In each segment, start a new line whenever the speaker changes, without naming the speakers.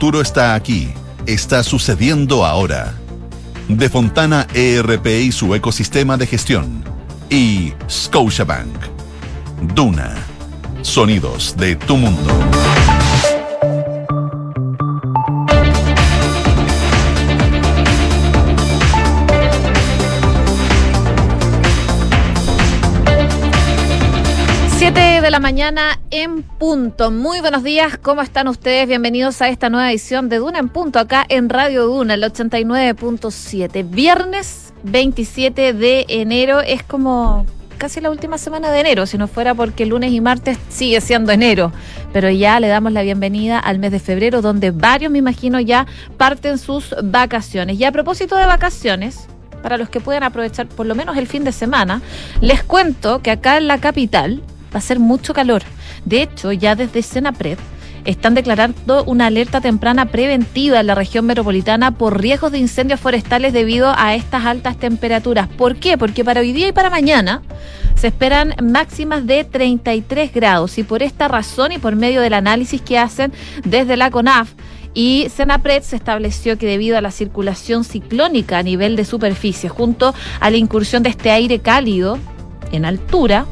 futuro está aquí, está sucediendo ahora. De Fontana ERP y su ecosistema de gestión. Y Scotiabank. Duna. Sonidos de tu mundo.
La mañana en punto. Muy buenos días, ¿cómo están ustedes? Bienvenidos a esta nueva edición de Duna en punto, acá en Radio Duna, el 89.7. Viernes 27 de enero es como casi la última semana de enero, si no fuera porque lunes y martes sigue siendo enero. Pero ya le damos la bienvenida al mes de febrero, donde varios, me imagino, ya parten sus vacaciones. Y a propósito de vacaciones, para los que puedan aprovechar por lo menos el fin de semana, les cuento que acá en la capital va a ser mucho calor. De hecho, ya desde Senapred están declarando una alerta temprana preventiva en la región metropolitana por riesgos de incendios forestales debido a estas altas temperaturas. ¿Por qué? Porque para hoy día y para mañana se esperan máximas de 33 grados y por esta razón y por medio del análisis que hacen desde la CONAF, y Senapred se estableció que debido a la circulación ciclónica a nivel de superficie, junto a la incursión de este aire cálido en altura,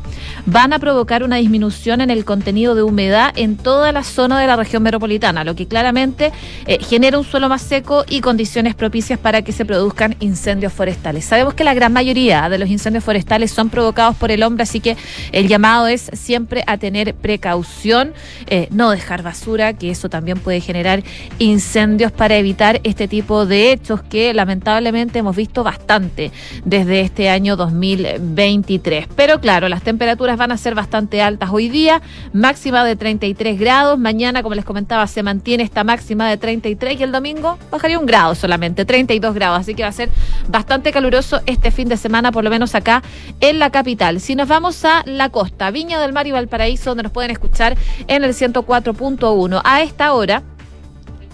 van a provocar una disminución en el contenido de humedad en toda la zona de la región metropolitana, lo que claramente eh, genera un suelo más seco y condiciones propicias para que se produzcan incendios forestales. Sabemos que la gran mayoría de los incendios forestales son provocados por el hombre, así que el llamado es siempre a tener precaución, eh, no dejar basura, que eso también puede generar incendios para evitar este tipo de hechos que lamentablemente hemos visto bastante desde este año 2023. Pero claro, las temperaturas van a ser bastante altas hoy día, máxima de 33 grados. Mañana, como les comentaba, se mantiene esta máxima de 33 y el domingo bajaría un grado solamente, 32 grados. Así que va a ser bastante caluroso este fin de semana, por lo menos acá en la capital. Si nos vamos a la costa, Viña del Mar y Valparaíso, donde nos pueden escuchar en el 104.1. A esta hora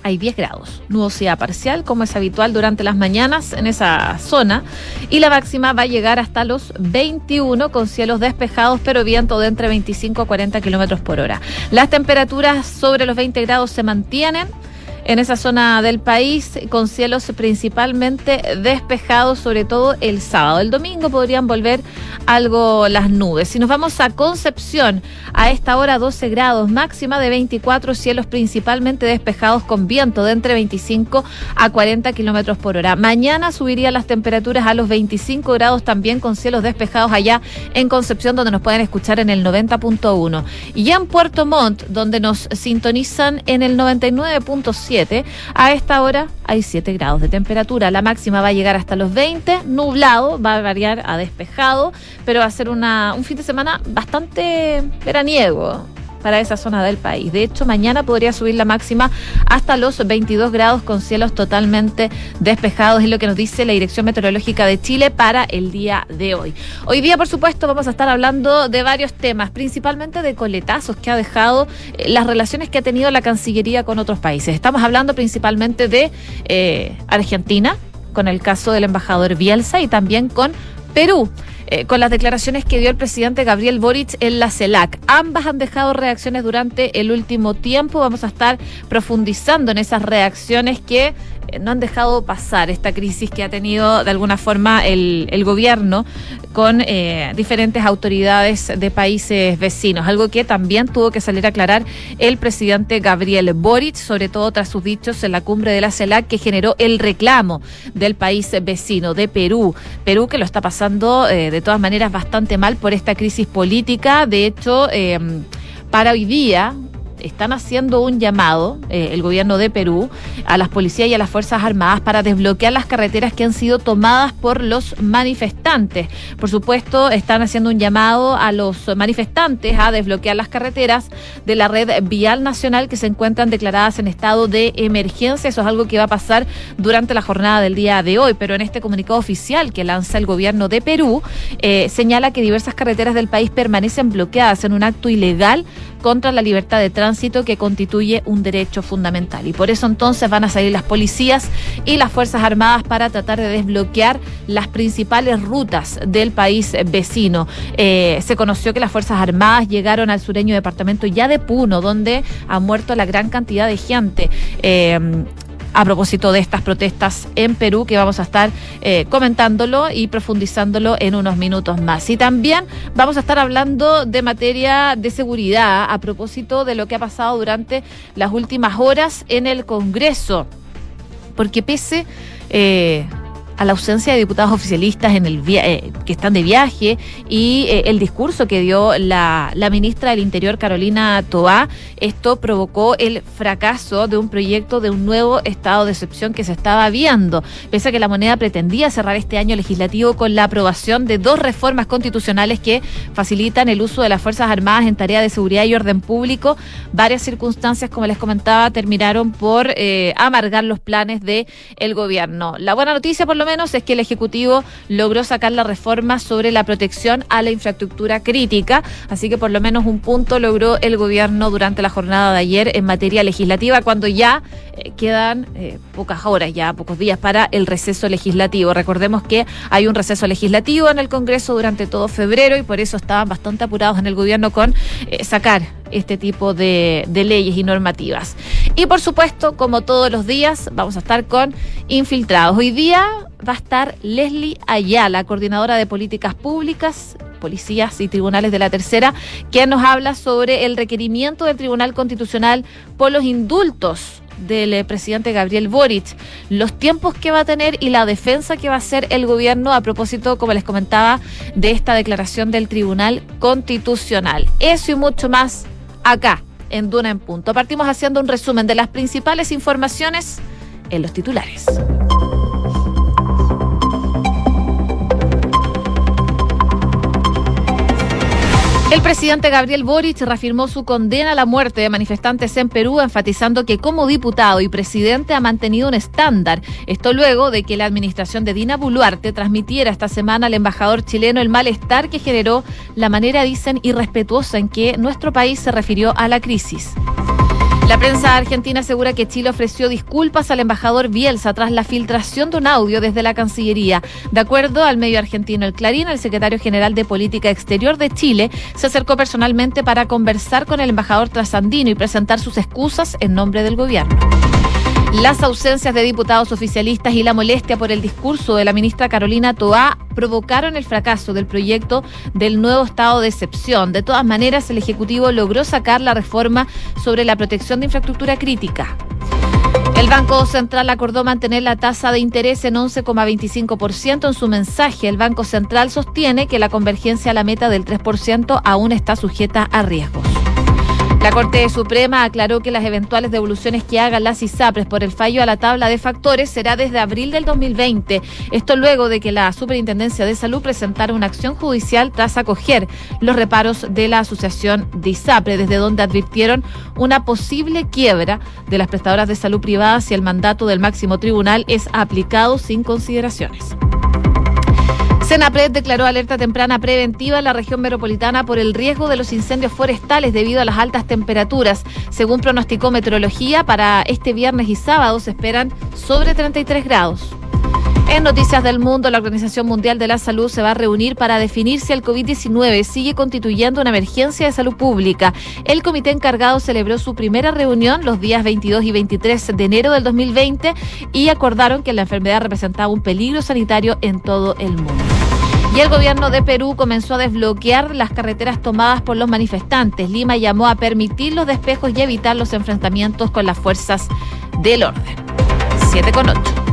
hay 10 grados. Nubosidad parcial, como es habitual durante las mañanas en esa zona. Y la máxima va a llegar hasta los 21 con cielos despejados, pero viento de entre 25 a 40 kilómetros por hora. Las temperaturas sobre los 20 grados se mantienen en esa zona del país, con cielos principalmente despejados, sobre todo el sábado. El domingo podrían volver algo las nubes. Si nos vamos a Concepción, a esta hora 12 grados, máxima de 24, cielos principalmente despejados con viento de entre 25 a 40 kilómetros por hora. Mañana subirían las temperaturas a los 25 grados también con cielos despejados allá en Concepción, donde nos pueden escuchar en el 90.1. Y en Puerto Montt, donde nos sintonizan en el 99.7 a esta hora hay 7 grados de temperatura. La máxima va a llegar hasta los 20, nublado, va a variar a despejado, pero va a ser una, un fin de semana bastante veraniego para esa zona del país. De hecho, mañana podría subir la máxima hasta los 22 grados con cielos totalmente despejados, es lo que nos dice la Dirección Meteorológica de Chile para el día de hoy. Hoy día, por supuesto, vamos a estar hablando de varios temas, principalmente de coletazos que ha dejado eh, las relaciones que ha tenido la Cancillería con otros países. Estamos hablando principalmente de eh, Argentina, con el caso del embajador Bielsa y también con Perú. Eh, con las declaraciones que dio el presidente Gabriel Boric en la CELAC. Ambas han dejado reacciones durante el último tiempo. Vamos a estar profundizando en esas reacciones que no han dejado pasar esta crisis que ha tenido de alguna forma el, gobierno con eh, diferentes autoridades de países vecinos, algo que también tuvo que salir a aclarar el presidente Gabriel Boric, sobre todo tras sus dichos en la cumbre de la CELAC que generó el reclamo del país vecino, de Perú. Perú que lo está pasando eh, de todas maneras bastante mal por esta crisis política. De hecho, para hoy día, están haciendo un llamado, eh, el gobierno de Perú, a las policías y a las Fuerzas Armadas para desbloquear las carreteras que han sido tomadas por los manifestantes. Por supuesto, están haciendo un llamado a los manifestantes a desbloquear las carreteras de la red vial nacional que se encuentran declaradas en estado de emergencia. Eso es algo que va a pasar durante la jornada del día de hoy, pero en este comunicado oficial que lanza el gobierno de Perú, eh, señala que diversas carreteras del país permanecen bloqueadas en un acto ilegal contra la libertad de tránsito que constituye un derecho fundamental. Y por eso entonces van a salir las policías y las Fuerzas Armadas para tratar de desbloquear las principales rutas del país vecino. Eh, se conoció que las Fuerzas Armadas llegaron al sureño departamento ya de Puno, donde ha muerto la gran cantidad de gente. Eh, a propósito de estas protestas en Perú, que vamos a estar eh, comentándolo y profundizándolo en unos minutos más. Y también vamos a estar hablando de materia de seguridad a propósito de lo que ha pasado durante las últimas horas en el Congreso. Porque pese... Eh, a la ausencia de diputados oficialistas en el eh, que están de viaje y eh, el discurso que dio la, la, ministra del Interior, Carolina Toá, esto provocó el fracaso de un proyecto de un nuevo estado de excepción que se estaba viendo. Pese a que la moneda pretendía cerrar este año legislativo con la aprobación de dos reformas constitucionales que facilitan el uso de las Fuerzas Armadas en tarea de seguridad y orden público, varias circunstancias, como les comentaba, terminaron por eh, amargar los planes del el gobierno. La buena noticia, por lo menos es que el Ejecutivo logró sacar la reforma sobre la protección a la infraestructura crítica, así que por lo menos un punto logró el gobierno durante la jornada de ayer en materia legislativa, cuando ya eh, quedan eh, pocas horas, ya pocos días para el receso legislativo. Recordemos que hay un receso legislativo en el Congreso durante todo febrero y por eso estaban bastante apurados en el gobierno con eh, sacar este tipo de, leyes y normativas. Y por supuesto, como todos los días, vamos a estar con infiltrados. Hoy día va a estar Leslie Ayala, coordinadora de políticas públicas, policías y tribunales de la tercera, quien nos habla sobre el requerimiento del Tribunal Constitucional por los indultos del eh, presidente Gabriel Boric, los tiempos que va a tener y la defensa que va a hacer el gobierno a propósito, como les comentaba, de esta declaración del Tribunal Constitucional. Eso y mucho más acá, en Duna en Punto. Partimos haciendo un resumen de las principales informaciones en los titulares. El presidente Gabriel Boric reafirmó su condena a la muerte de manifestantes en Perú, enfatizando que como diputado y presidente ha mantenido un estándar. Esto luego de que la administración de Dina Boluarte transmitiera esta semana al embajador chileno el malestar que generó la manera, dicen, irrespetuosa en que nuestro país se refirió a la crisis. La prensa argentina asegura que Chile ofreció disculpas al embajador Bielsa tras la filtración de un audio desde la Cancillería. De acuerdo al medio argentino El Clarín, el secretario general de Política Exterior de Chile se acercó personalmente para conversar con el embajador trasandino y presentar sus excusas en nombre del gobierno. Las ausencias de diputados oficialistas y la molestia por el discurso de la ministra Carolina Toá provocaron el fracaso del proyecto del nuevo estado de excepción. De todas maneras, el Ejecutivo logró sacar la reforma sobre la protección de infraestructura crítica. El Banco Central acordó mantener la tasa de interés en 11,25% en su mensaje. El Banco Central sostiene que la convergencia a la meta del 3% aún está sujeta a riesgos. La Corte Suprema aclaró que las eventuales devoluciones que hagan las ISAPRES por el fallo a la tabla de factores será desde abril del 2020. Esto luego de que la Superintendencia de Salud presentara una acción judicial tras acoger los reparos de la Asociación de ISAPRE, desde donde advirtieron una posible quiebra de las prestadoras de salud privadas si el mandato del máximo tribunal es aplicado sin consideraciones. Senapred declaró alerta temprana preventiva en la región metropolitana por el riesgo de los incendios forestales debido a las altas temperaturas. Según pronosticó Meteorología, para este viernes y sábado se esperan sobre 33 grados. En Noticias del Mundo, la Organización Mundial de la Salud se va a reunir para definir si el COVID-19 sigue constituyendo una emergencia de salud pública. El comité encargado celebró su primera reunión los días 22 y 23 de enero del 2020 y acordaron que la enfermedad representaba un peligro sanitario en todo el mundo. Y el gobierno de Perú comenzó a desbloquear las carreteras tomadas por los manifestantes. Lima llamó a permitir los despejos y evitar los enfrentamientos con las fuerzas del orden. 7 con 8.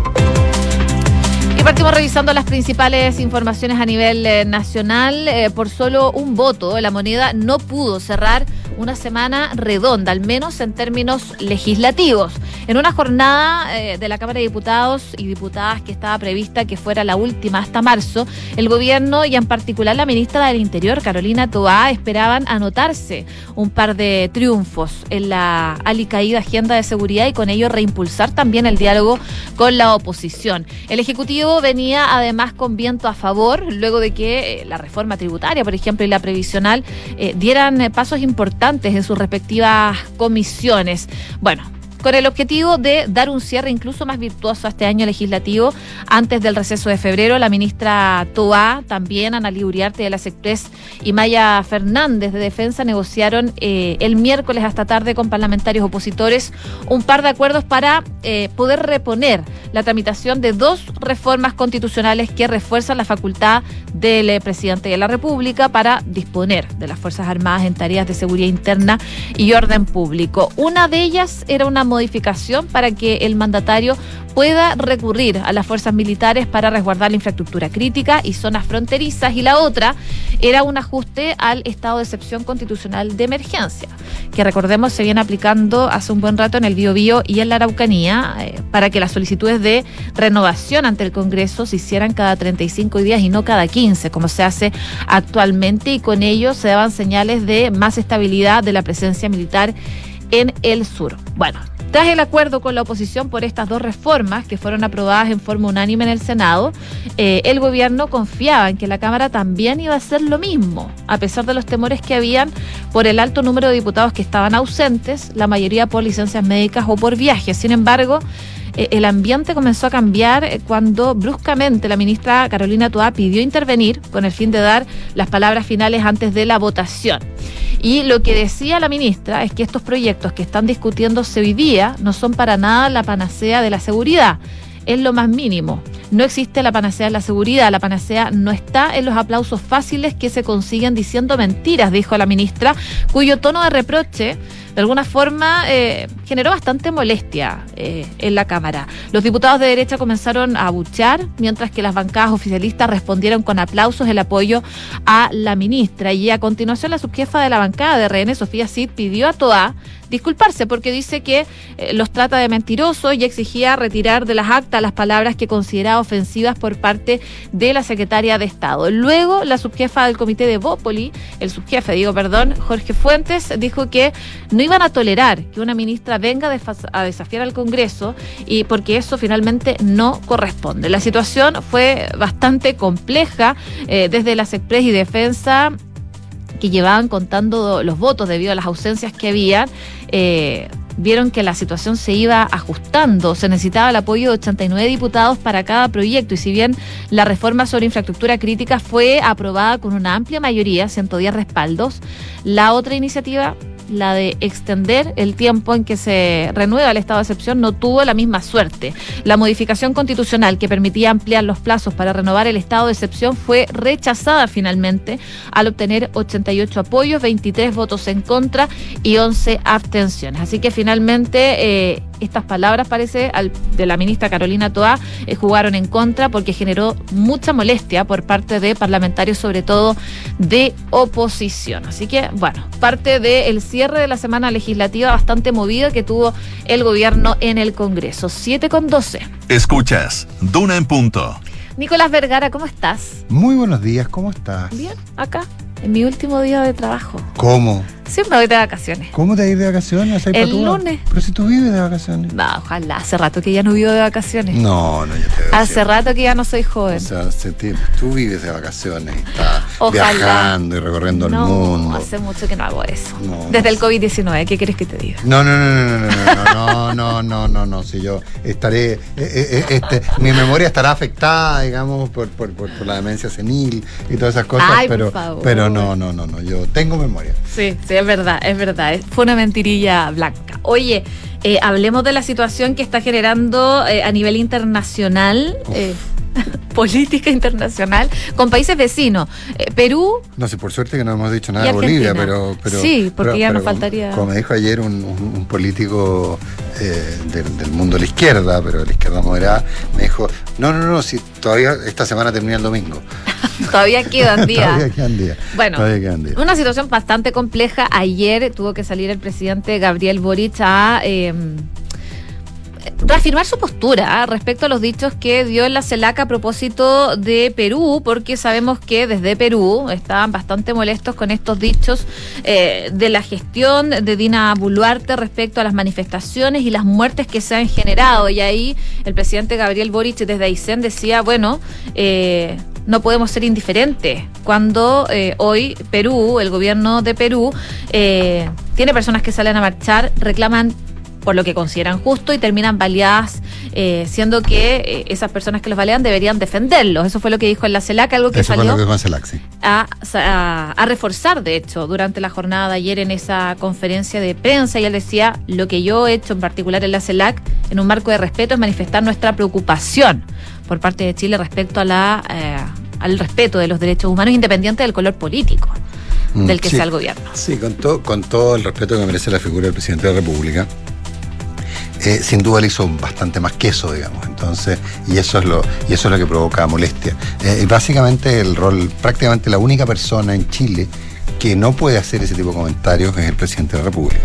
Y partimos revisando las principales informaciones a nivel eh, nacional. Eh, por solo un voto, la moneda no pudo cerrar una semana redonda, al menos en términos legislativos. En una jornada eh, de la Cámara de Diputados y Diputadas que estaba prevista que fuera la última hasta marzo, el gobierno y en particular la ministra del Interior, Carolina Toá, esperaban anotarse un par de triunfos en la alicaída agenda de seguridad y con ello reimpulsar también el diálogo con la oposición. El Ejecutivo venía además con viento a favor, luego de que eh, la reforma tributaria, por ejemplo, y la previsional eh, dieran pasos importantes en sus respectivas comisiones. Bueno, con el objetivo de dar un cierre incluso más virtuoso a este año legislativo. Antes del receso de febrero, la ministra Toa, también Analí Uriarte de la Sectres y Maya Fernández de Defensa negociaron eh, el miércoles hasta tarde con parlamentarios opositores un par de acuerdos para eh, poder reponer la tramitación de dos reformas constitucionales que refuerzan la facultad del eh, presidente de la República para disponer de las Fuerzas Armadas en tareas de seguridad interna y orden público. Una de ellas era una modificación para que el mandatario pueda recurrir a las fuerzas militares para resguardar la infraestructura crítica y zonas fronterizas y la otra era un ajuste al estado de excepción constitucional de emergencia, que recordemos se viene aplicando hace un buen rato en el Biobío y en la Araucanía eh, para que las solicitudes de renovación ante el Congreso se hicieran cada 35 días y no cada 15 como se hace actualmente y con ello se daban señales de más estabilidad de la presencia militar en el sur. Bueno, tras el acuerdo con la oposición por estas dos reformas que fueron aprobadas en forma unánime en el Senado, eh, el gobierno confiaba en que la Cámara también iba a hacer lo mismo, a pesar de los temores que habían por el alto número de diputados que estaban ausentes, la mayoría por licencias médicas o por viajes. Sin embargo, eh, el ambiente comenzó a cambiar eh, cuando bruscamente la ministra Carolina Toá pidió intervenir con el fin de dar las palabras finales antes de la votación. Y lo que decía la ministra es que estos proyectos que están discutiéndose hoy día no son para nada la panacea de la seguridad es lo más mínimo. No existe la panacea de la seguridad, la panacea no está en los aplausos fáciles que se consiguen diciendo mentiras, dijo la ministra, cuyo tono de reproche de alguna forma eh, generó bastante molestia eh, en la Cámara. Los diputados de derecha comenzaron a abuchar, mientras que las bancadas oficialistas respondieron con aplausos el apoyo a la ministra. Y a continuación la subjefa de la bancada de RN, Sofía Cid, pidió a Toa disculparse porque dice que eh, los trata de mentirosos y exigía retirar de las actas las palabras que consideraba ofensivas por parte de la secretaria de Estado. Luego, la subjefa del comité de Bópoli, el subjefe, digo, perdón, Jorge Fuentes, dijo que no iban a tolerar que una ministra venga a desafiar al Congreso y porque eso finalmente no corresponde. La situación fue bastante compleja eh, desde la Expres y Defensa que llevaban contando los votos debido a las ausencias que había, eh, vieron que la situación se iba ajustando. Se necesitaba el apoyo de 89 diputados para cada proyecto y si bien la reforma sobre infraestructura crítica fue aprobada con una amplia mayoría, 110 respaldos, la otra iniciativa la de extender el tiempo en que se renueva el estado de excepción, no tuvo la misma suerte. La modificación constitucional que permitía ampliar los plazos para renovar el estado de excepción fue rechazada finalmente al obtener 88 apoyos, 23 votos en contra y 11 abstenciones. Así que finalmente eh, estas palabras, parece, de la ministra Carolina Toá, eh, jugaron en contra porque generó mucha molestia por parte de parlamentarios, sobre todo de oposición. Así que, bueno, parte del cierre de la semana legislativa bastante movida que tuvo el gobierno en el Congreso. 7 con 12.
Escuchas, Duna en punto.
Nicolás Vergara, ¿cómo estás?
Muy buenos días, ¿cómo estás?
Bien, acá, en mi último día de trabajo.
¿Cómo?
Siempre voy de vacaciones.
¿Cómo te vas de vacaciones?
El lunes.
Pero si tú vives de vacaciones.
No, ojalá. Hace rato que ya no vivo de vacaciones.
No, no, yo te
Hace rato que ya no soy joven.
O sea, tú vives de vacaciones, estás viajando y recorriendo el mundo.
hace mucho que no hago eso. Desde el COVID-19, ¿qué quieres que te diga?
No, no, no, no, no, no, no, no, no, no, no, si yo estaré, este, mi memoria estará afectada, digamos, por, por, por, la demencia senil y todas esas cosas, pero, pero no, no, no, no, yo tengo memoria.
Sí, sí, es verdad, es verdad. Fue una mentirilla blanca. Oye, eh, hablemos de la situación que está generando eh, a nivel internacional. Eh, política internacional con países vecinos. Perú.
No sé, por suerte que no hemos dicho nada de Bolivia, pero,
Sí, porque ya nos faltaría.
Como, me dijo ayer un, político del, del, mundo de la izquierda, pero de la izquierda moderada, me dijo: No, no, no, si todavía esta semana termina el domingo.
Todavía quedan días.
Todavía quedan días.
Bueno, una situación bastante compleja. Ayer tuvo que salir el presidente Gabriel Boric a eh, reafirmar su postura ¿ah? respecto a los dichos que dio en la CELAC a propósito de Perú, porque sabemos que desde Perú estaban bastante molestos con estos dichos eh, de la gestión de Dina Boluarte respecto a las manifestaciones y las muertes que se han generado. Y ahí el presidente Gabriel Boric desde Aysén decía, bueno, eh, no podemos ser indiferentes cuando eh, hoy Perú, el gobierno de Perú, eh, tiene personas que salen a marchar, reclaman por lo que consideran justo y terminan baleadas, eh, siendo que eh, esas personas que los balean deberían defenderlos. Eso fue lo que dijo en la CELAC, algo que salió a, a, reforzar, de hecho, durante la jornada de ayer en esa conferencia de prensa. Y él decía, lo que yo he hecho en particular en la CELAC, en un marco de respeto, es manifestar nuestra preocupación por parte de Chile respecto a la, eh, al respeto de los derechos humanos independiente del color político mm, del que sea el gobierno.
Sí, con, con todo el respeto que merece la figura del presidente de la República, eh, sin duda le hizo bastante más queso, digamos. Entonces, y eso es lo, y eso es lo que provoca molestia. Eh, básicamente el rol, prácticamente la única persona en Chile que no puede hacer ese tipo de comentarios es el presidente de la República.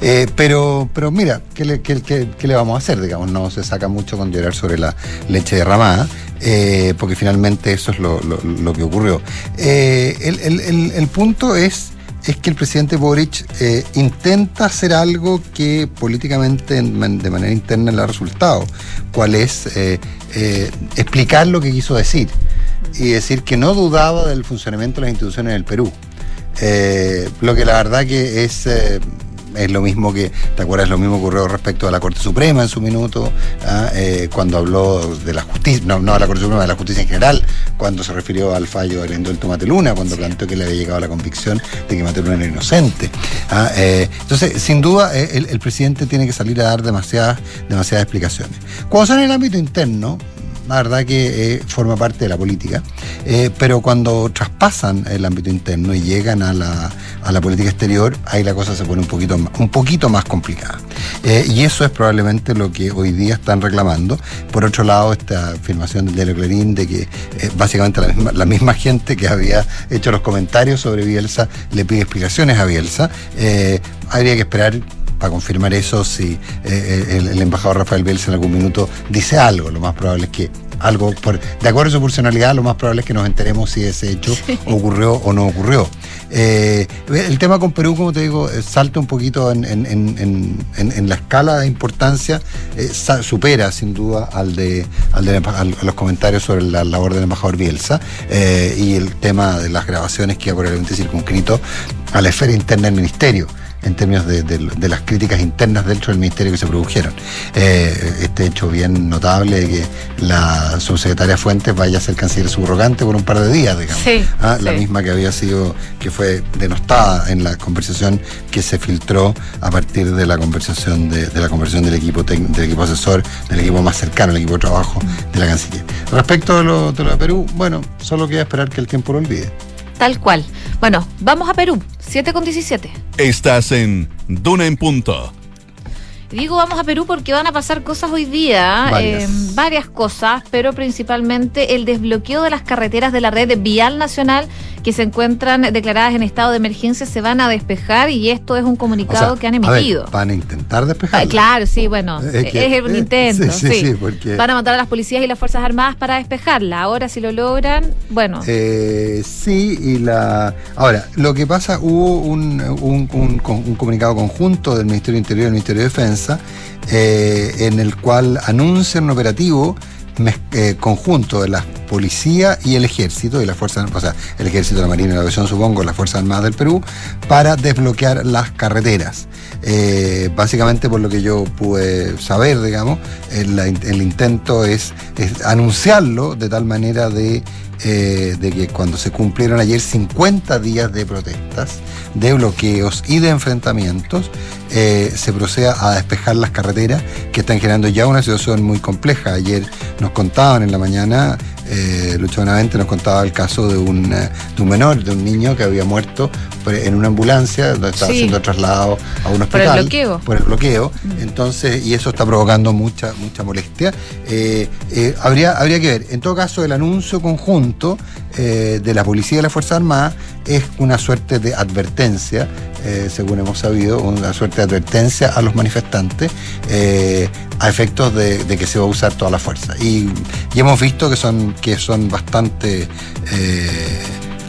Eh, pero, pero mira, ¿qué le, qué, le, vamos a hacer? Digamos, no se saca mucho con llorar sobre la leche derramada, porque finalmente eso es lo, que ocurrió. El, el, el punto es es que el presidente Boric eh, intenta hacer algo que políticamente de manera interna le ha resultado, cual es eh, eh, explicar lo que quiso decir y decir que no dudaba del funcionamiento de las instituciones en el Perú. lo que la verdad que es es lo mismo que, ¿te acuerdas? Lo mismo ocurrió respecto a la Corte Suprema en su minuto, ¿ah? eh, cuando habló de la justicia, no, no a la Corte Suprema, de la justicia en general, cuando se refirió al fallo del indulto Mateluna, cuando planteó que le había llegado la convicción de que Mateluna era inocente. ¿ah? Eh, entonces, sin duda, eh, el, el, presidente tiene que salir a dar demasiadas, demasiadas explicaciones. Cuando son en el ámbito interno, la verdad que eh, forma parte de la política, eh, pero cuando traspasan el ámbito interno y llegan a la, a la, política exterior, ahí la cosa se pone un poquito, un poquito más complicada. Eh, y eso es probablemente lo que hoy día están reclamando. Por otro lado, esta afirmación del diario Clarín de que básicamente la misma, la misma, gente que había hecho los comentarios sobre Bielsa le pide explicaciones a Bielsa. habría que esperar para confirmar eso si eh, el, embajador Rafael Bielsa en algún minuto dice algo. Lo más probable es que algo, por, de acuerdo a su personalidad, lo más probable es que nos enteremos si ese hecho ocurrió o no ocurrió. Eh, el tema con Perú, como te digo, eh, salta un poquito en, la escala de importancia, supera sin duda al de, al de los comentarios sobre la labor del embajador Bielsa y el tema de las grabaciones que ha probablemente circunscrito a la esfera interna del ministerio en términos de, las críticas internas dentro del ministerio que se produjeron. Eh, este hecho bien notable de que la subsecretaria Fuentes vaya a ser canciller subrogante por un par de días, digamos. Ah, la misma que había sido, que fue denostada en la conversación que se filtró a partir de la conversación de, la conversación del equipo del equipo asesor, del equipo más cercano, el equipo de trabajo de la canciller. Respecto de lo, de lo de Perú, bueno, solo queda esperar que el tiempo lo olvide.
Tal cual. Bueno, vamos a Perú, 7 con 17.
Estás en Duna en Punto.
Digo vamos a Perú porque van a pasar cosas hoy día, eh, varias, cosas, pero principalmente el desbloqueo de las carreteras de la red vial nacional que se encuentran declaradas en estado de emergencia se van a despejar y esto es un comunicado que han emitido.
van a intentar despejar.
Ah, claro, sí, bueno, es, un intento. Sí, sí, porque... Van a mandar a las policías y las Fuerzas Armadas para despejarla. Ahora, si lo logran, bueno.
Eh, sí, y la. Ahora, lo que pasa, hubo un, un, comunicado conjunto del Ministerio Interior y del Ministerio de Defensa eh, en el cual anuncian un operativo eh, conjunto de la policía y el ejército y la fuerza, o sea, el ejército, la marina y la aviación, supongo, las fuerzas armadas del Perú, para desbloquear las carreteras. Eh, básicamente, por lo que yo pude saber, digamos, el, intento es, anunciarlo de tal manera de, eh, de que cuando se cumplieron ayer 50 días de protestas, de bloqueos y de enfrentamientos, eh, se proceda a despejar las carreteras que están generando ya una situación muy compleja. Ayer nos contaban en la mañana eh, Lucho Benavente nos contaba el caso de un, eh, de un menor, de un niño que había muerto en una ambulancia donde estaba siendo trasladado a un hospital.
Por el bloqueo.
Por el bloqueo. Mm. Entonces, y eso está provocando mucha, mucha molestia. Eh, habría, habría que ver. En todo caso, el anuncio conjunto de la policía y la Fuerza Armada es una suerte de advertencia, según hemos sabido, una suerte de advertencia a los manifestantes a efectos de, que se va a usar toda la fuerza. Y, y hemos visto que son que son bastante, eh,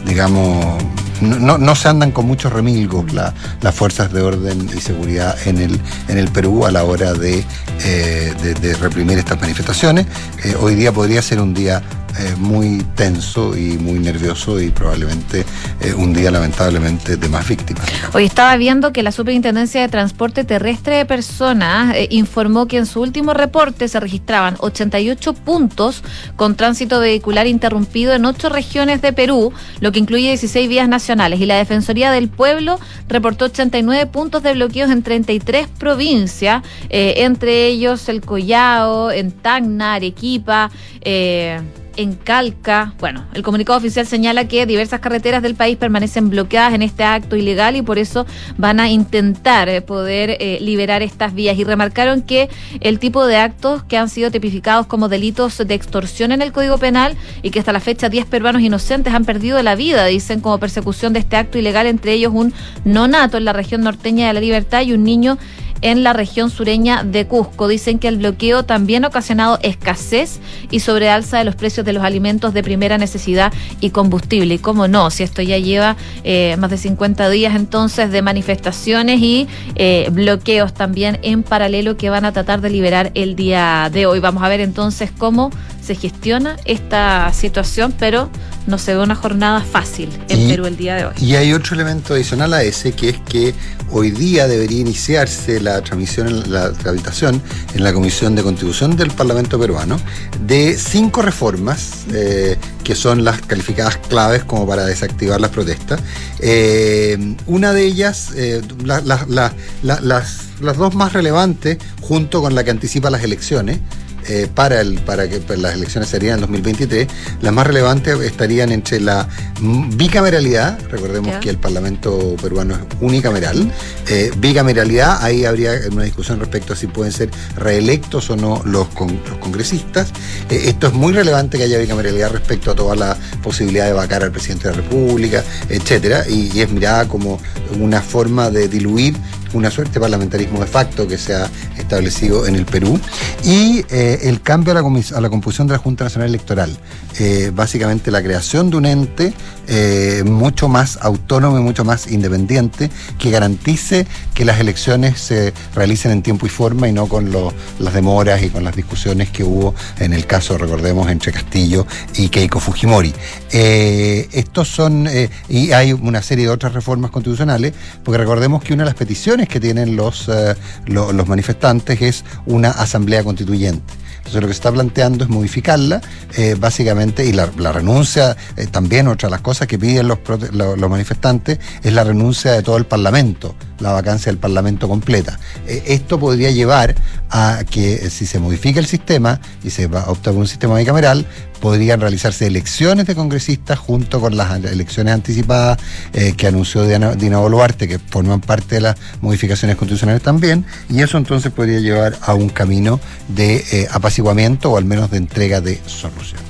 digamos, no, no, se andan con muchos remilgos las fuerzas de orden y seguridad en el, en el Perú a la hora de, eh, reprimir estas manifestaciones. Eh, hoy día podría ser un día eh, muy tenso y muy nervioso y probablemente eh, un día lamentablemente de más víctimas.
Hoy estaba viendo que la Superintendencia de Transporte Terrestre de Personas informó que en su último reporte se registraban 88 puntos con tránsito vehicular interrumpido en ocho regiones de Perú, lo que incluye 16 vías nacionales. Y la Defensoría del Pueblo reportó 89 puntos de bloqueos en 33 provincias, entre ellos el Collao, en Tacna, Arequipa, eh, en Calca. Bueno, el comunicado oficial señala que diversas carreteras del país permanecen bloqueadas en este acto ilegal y por eso van a intentar eh, poder eh, liberar estas vías. Y remarcaron que el tipo de actos que han sido tipificados como delitos de extorsión en el Código Penal y que hasta la fecha 10 peruanos inocentes han perdido la vida, dicen, como persecución de este acto ilegal, entre ellos un nonato en la región norteña de la Libertad y un niño en la región sureña de Cusco. Dicen que el bloqueo también ha ocasionado escasez y sobrealza de los precios de los alimentos de primera necesidad y combustible. Y cómo no, si esto ya lleva eh, más de 50 días entonces de manifestaciones y eh, bloqueos también en paralelo que van a tratar de liberar el día de hoy. Vamos a ver entonces cómo se gestiona esta situación, pero no se ve una jornada fácil en Perú el día de hoy.
Y hay otro elemento adicional a ese, que es que hoy día debería iniciarse la transmisión, la tramitación en la Comisión de Contribución del Parlamento peruano de cinco reformas eh, que son las calificadas claves como para desactivar las protestas. Eh, una de ellas, eh, las, las dos más relevantes, junto con la que anticipa las elecciones, eh, para, el, para que las elecciones serían en 2023, las más relevantes estarían entre la bicameralidad, recordemos que el Parlamento peruano es unicameral, eh, bicameralidad, ahí habría una discusión respecto a si pueden ser reelectos o no los, los congresistas. Eh, esto es muy relevante que haya bicameralidad respecto a toda la posibilidad de vacar al presidente de la República, etcétera, y, y es mirada como una forma de diluir una suerte de parlamentarismo de facto que se ha establecido en el Perú, y eh, el cambio a la, a la, composición de la Junta Nacional Electoral. Eh, básicamente la creación de un ente eh, mucho más autónomo y mucho más independiente que garantice que las elecciones se realicen en tiempo y forma y no con las demoras y con las discusiones que hubo en el caso, recordemos, entre Castillo y Keiko Fujimori. estos son, y hay una serie de otras reformas constitucionales, porque recordemos que una de las peticiones que tienen los, eh, los manifestantes es una asamblea constituyente. Entonces lo que se está planteando es modificarla, eh, básicamente, y la, renuncia, eh, también otra de las cosas que piden los, los, manifestantes es la renuncia de todo el Parlamento, la vacancia del Parlamento completa. esto podría llevar a que si se modifica el sistema y se opta por un sistema bicameral, podrían realizarse elecciones de congresistas junto con las elecciones anticipadas eh, que anunció Dina, Boluarte, que forman parte de las modificaciones constitucionales también, y eso entonces podría llevar a un camino de eh, apaciguamiento o al menos de entrega de soluciones.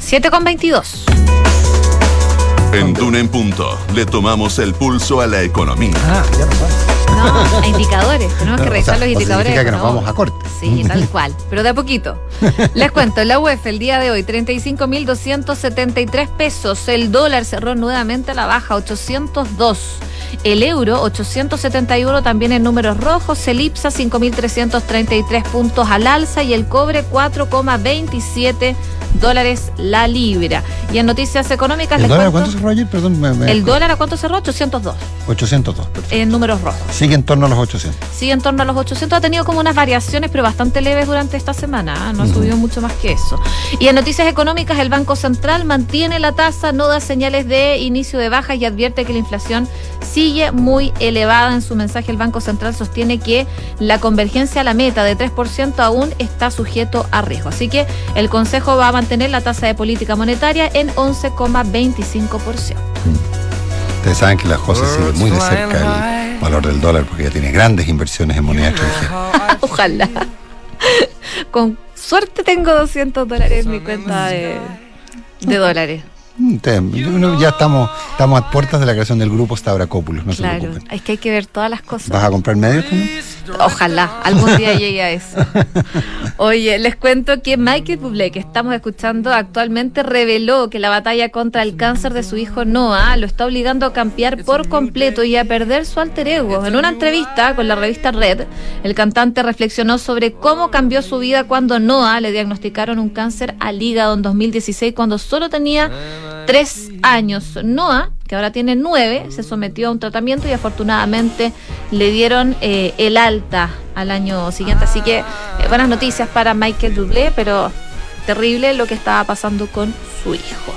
7 con 22.
En Duna en Punto le tomamos el pulso a la economía.
Ah, ya no, a indicadores. Tenemos que revisar los indicadores.
Significa que nos vamos a corte.
Sí, tal cual. Pero de a poquito. Les cuento, la UEF el día de hoy, 35.273 pesos. El dólar cerró nuevamente a la baja, 802. El euro, 871 también en números rojos. El IPSA, 5.333 puntos al alza. Y el cobre, 4,27 dólares la libra. Y en noticias económicas...
¿El dólar a cuánto cerró ayer? Perdón,
¿El dólar a cuánto cerró? 802.
802,
perfecto. En números rojos.
Sigue en torno a los 800.
Sigue en torno a los 800. Ha tenido como unas variaciones, pero bastante leves durante esta semana. ¿ah? No ha subido mucho más que eso. Y en noticias económicas, el Banco Central mantiene la tasa, no da señales de inicio de bajas y advierte que la inflación sigue muy elevada. En su mensaje, el Banco Central sostiene que la convergencia a la meta de 3% aún está sujeto a riesgo. Así que el Consejo va a mantener la tasa de política monetaria en 11,25%.
Ustedes saben que la JOSE sigue muy de cerca el valor del dólar porque ya tiene grandes inversiones en moneda extranjera.
Ojalá. Con suerte tengo 200 dólares en mi cuenta de, de dólares.
Mm, ya estamos, estamos a puertas de la creación del grupo Stavrakopoulos, no claro, se preocupen.
Es que hay que ver todas las cosas.
¿Vas a comprar medios
Ojalá, algún día llegue a eso. Oye, les cuento que Michael Bublé, que estamos escuchando actualmente, reveló que la batalla contra el cáncer de su hijo Noah lo está obligando a cambiar por completo y a perder su alter ego. En una entrevista con la revista Red, el cantante reflexionó sobre cómo cambió su vida cuando Noah le diagnosticaron un cáncer al hígado en 2016 cuando solo tenía tres años. Noah que ahora tiene nueve, se sometió a un tratamiento y afortunadamente le dieron eh, el alta al año siguiente. Así que eh, buenas noticias para Michael Dublé, pero terrible lo que estaba pasando con su hijo.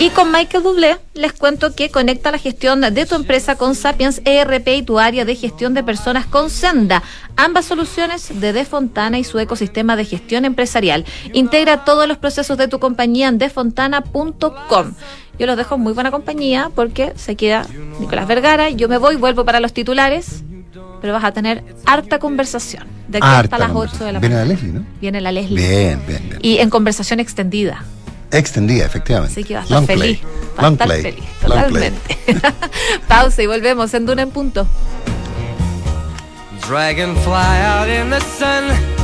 Y con Michael Bublé les cuento que conecta la gestión de tu empresa con Sapiens ERP y tu área de gestión de personas con Senda. Ambas soluciones de Defontana y su ecosistema de gestión empresarial. Integra todos los procesos de tu compañía en defontana.com. Yo los dejo en muy buena compañía porque se queda Nicolás Vergara. Yo me voy, vuelvo para los titulares pero vas a tener harta conversación. De aquí hasta las 8 de la
mañana. Viene la Leslie, ¿no?
Viene la Leslie.
Bien, bien, bien.
Y en conversación extendida.
Extendida, efectivamente.
Así que va a estar feliz. Va a estar feliz, totalmente. Pausa y volvemos en Duna en punto. Dragonfly out in the sun.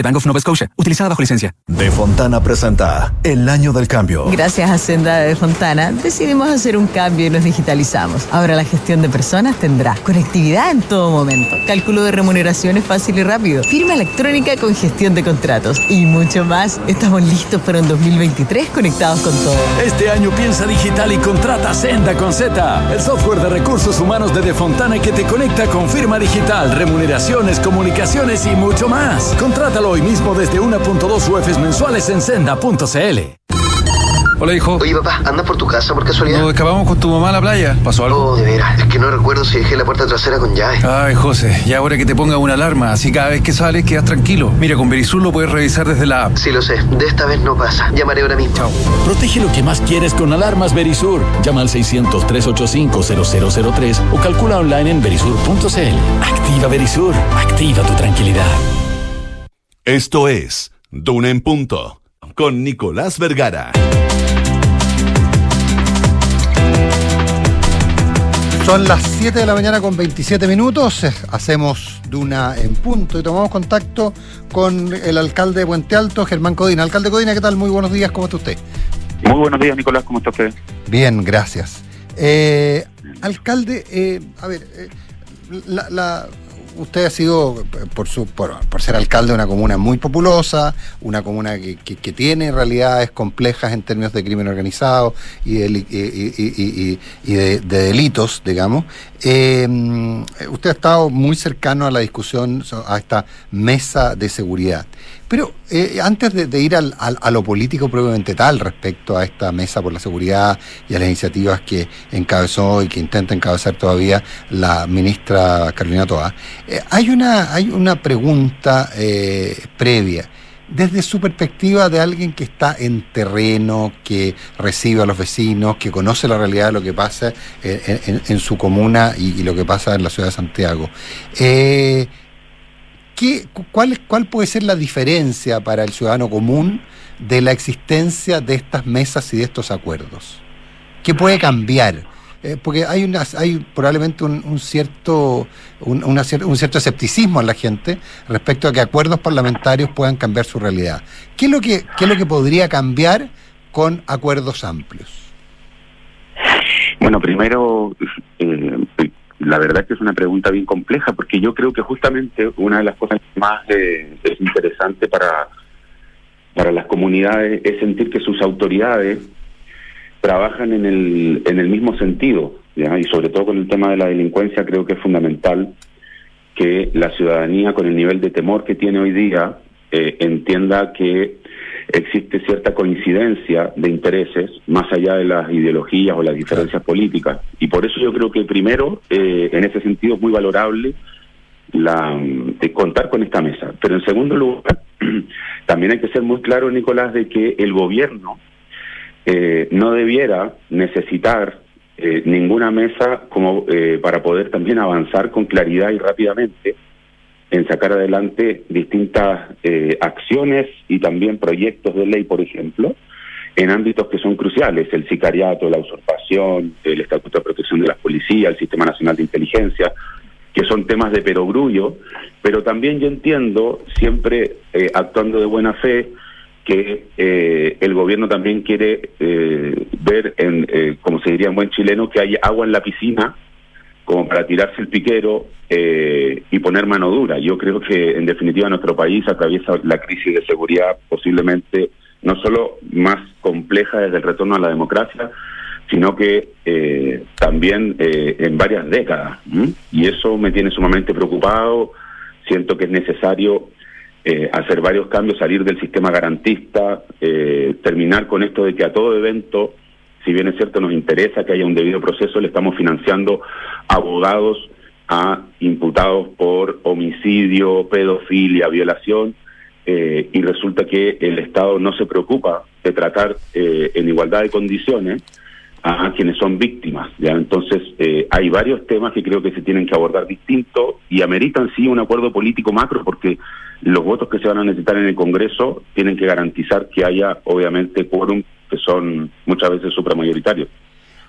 Bank of Nova Scotia, utilizada bajo licencia.
De Fontana presenta El Año del Cambio.
Gracias a Senda de Fontana decidimos hacer un cambio y nos digitalizamos. Ahora la gestión de personas tendrá conectividad en todo momento, cálculo de remuneraciones fácil y rápido, firma electrónica con gestión de contratos y mucho más. Estamos listos para un 2023 conectados con todo.
Este año piensa digital y contrata Senda con Z, el software de recursos humanos de De Fontana que te conecta con firma digital, remuneraciones, comunicaciones y mucho más. Contrátalo hoy mismo desde 1.2 UFs mensuales en senda.cl.
Hola, hijo.
Oye, papá, ¿andas por tu casa por casualidad?
Nos escapamos con tu mamá a la playa. ¿Pasó algo?
Oh, de veras. Es que no recuerdo si dejé la puerta trasera con llave.
Ay, José, ya ahora que te ponga una alarma, así cada vez que sales quedas tranquilo. Mira, con Verisur lo puedes revisar desde la app.
Sí, lo sé. De esta vez no pasa. Llamaré ahora mismo. Chao.
Protege lo que más quieres con alarmas Verisur. Llama al 600-385-0003 o calcula online en verisur.cl. Activa Verisur. Activa tu tranquilidad.
Esto es Duna en Punto con Nicolás Vergara.
Son las 7 de la mañana con 27 minutos. Eh, hacemos Duna en Punto y tomamos contacto con el alcalde de Puente Alto, Germán Codina. Alcalde Codina, ¿qué tal? Muy buenos días, ¿cómo está usted?
Muy buenos días, Nicolás, ¿cómo está usted?
Bien, gracias. Eh, alcalde, eh, a ver, la, usted ha sido, por, su, por, ser alcalde de una comuna muy populosa, una comuna que, tiene realidades complejas en términos de crimen organizado y de, de, delitos, digamos. Eh, usted ha estado muy cercano a la discusión, a esta mesa de seguridad. Pero eh, antes de, ir al, a lo político propiamente tal respecto a esta mesa por la seguridad y a las iniciativas que encabezó y que intenta encabezar todavía la ministra Carolina Toa, eh, hay, una, hay una pregunta eh, previa. Desde su perspectiva de alguien que está en terreno, que recibe a los vecinos, que conoce la realidad de lo que pasa en, su comuna y, lo que pasa en la ciudad de Santiago, cuál, ¿Cuál puede ser la diferencia para el ciudadano común de la existencia de estas mesas y de estos acuerdos? ¿Qué puede cambiar? Eh, porque hay, una, hay probablemente un, cierto, un, cierto escepticismo en la gente respecto a que acuerdos parlamentarios puedan cambiar su realidad. ¿Qué es lo que, qué es lo que podría cambiar con acuerdos amplios?
Bueno, primero, eh, la verdad que es una pregunta bien compleja porque yo creo que justamente una de las cosas más eh, es para, para las comunidades es sentir que sus autoridades trabajan en el, en el mismo sentido, ¿ya? y sobre todo con el tema de la delincuencia creo que es fundamental que la ciudadanía con el nivel de temor que tiene hoy día eh, entienda que existe cierta coincidencia de intereses más allá de las ideologías o las diferencias políticas. Y por eso yo creo que primero, eh, en ese sentido, es muy valorable la, contar con esta mesa. Pero en segundo lugar, también hay que ser muy claro, Nicolás, de que el gobierno eh, no debiera necesitar eh, ninguna mesa como eh, para poder también avanzar con claridad y rápidamente en sacar adelante distintas acciones y también proyectos de ley, por ejemplo, en ámbitos que son cruciales, el sicariato, la usurpación, el Estatuto de Protección de las Policías, el Sistema Nacional de Inteligencia, que son temas de perogrullo, pero también yo entiendo, siempre eh, actuando de buena fe, que eh, el gobierno también quiere eh, ver, en, como se diría en buen chileno, que hay agua en la piscina como para tirarse el piquero y poner mano dura. Yo creo que en definitiva nuestro país atraviesa la crisis de seguridad posiblemente no solo más compleja desde el retorno a la democracia, sino que eh, también eh, en varias décadas. Y eso me tiene sumamente preocupado. Siento que es necesario eh, hacer varios cambios, salir del sistema garantista, terminar con esto de que a todo evento, si bien es cierto nos interesa que haya un debido proceso, le estamos financiando abogados a imputados por homicidio, pedofilia, violación, y resulta que el Estado no se preocupa de tratar en igualdad de condiciones a quienes son víctimas. Entonces, eh, hay varios temas que creo que se tienen que abordar distinto y ameritan sí un acuerdo político macro porque los votos que se van a necesitar en el Congreso tienen que garantizar que haya, obviamente, quórum que son muchas veces supramayoritarios.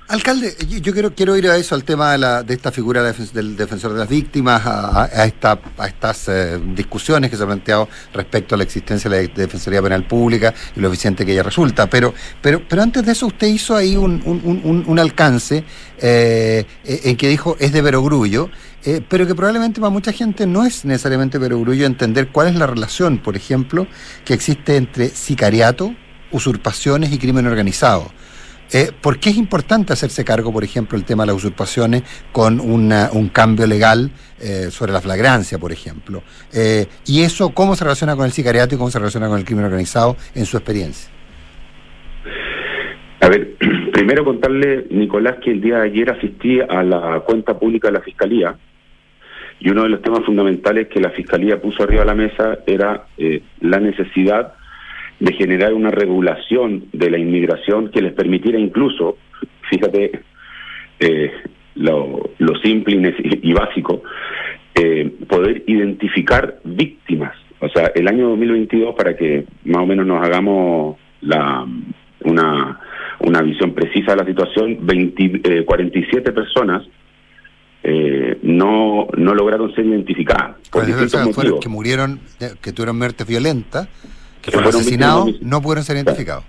Alcalde, yo quiero, quiero ir a eso, al tema de, la, de esta figura del defensor de las víctimas, a, esta, estas eh, discusiones que se han planteado respecto a la existencia de la Defensoría Penal Pública y lo eficiente que ella resulta. Pero, pero, pero antes de eso, usted hizo ahí un, un, alcance eh, en que dijo es de perogrullo, eh, pero que probablemente para mucha gente no es necesariamente perogrullo entender cuál es la relación, por ejemplo, que existe entre sicariato, usurpaciones y crimen organizado. Eh, ¿Por qué es importante hacerse cargo, por ejemplo, el tema de las usurpaciones con un cambio legal eh, sobre la flagrancia, por ejemplo? Eh, ¿Y eso cómo se relaciona con el sicariato y cómo se relaciona con el crimen organizado en su experiencia?
A ver, primero contarle, Nicolás, que el día de ayer asistí a la cuenta pública de la Fiscalía y uno de los temas fundamentales que la Fiscalía puso arriba de la mesa era la necesidad de generar una regulación de la inmigración que les permitiera incluso, fíjate, eh, lo, simple y, básico, eh, poder identificar víctimas. O sea, el año 2022, para que más o menos nos hagamos la, una, una visión precisa de la situación, 20, 47 eh, personas no, no lograron ser identificadas.
Por que murieron, que tuvieron muerte violenta que fueron asesinados no pudieron ser identificados.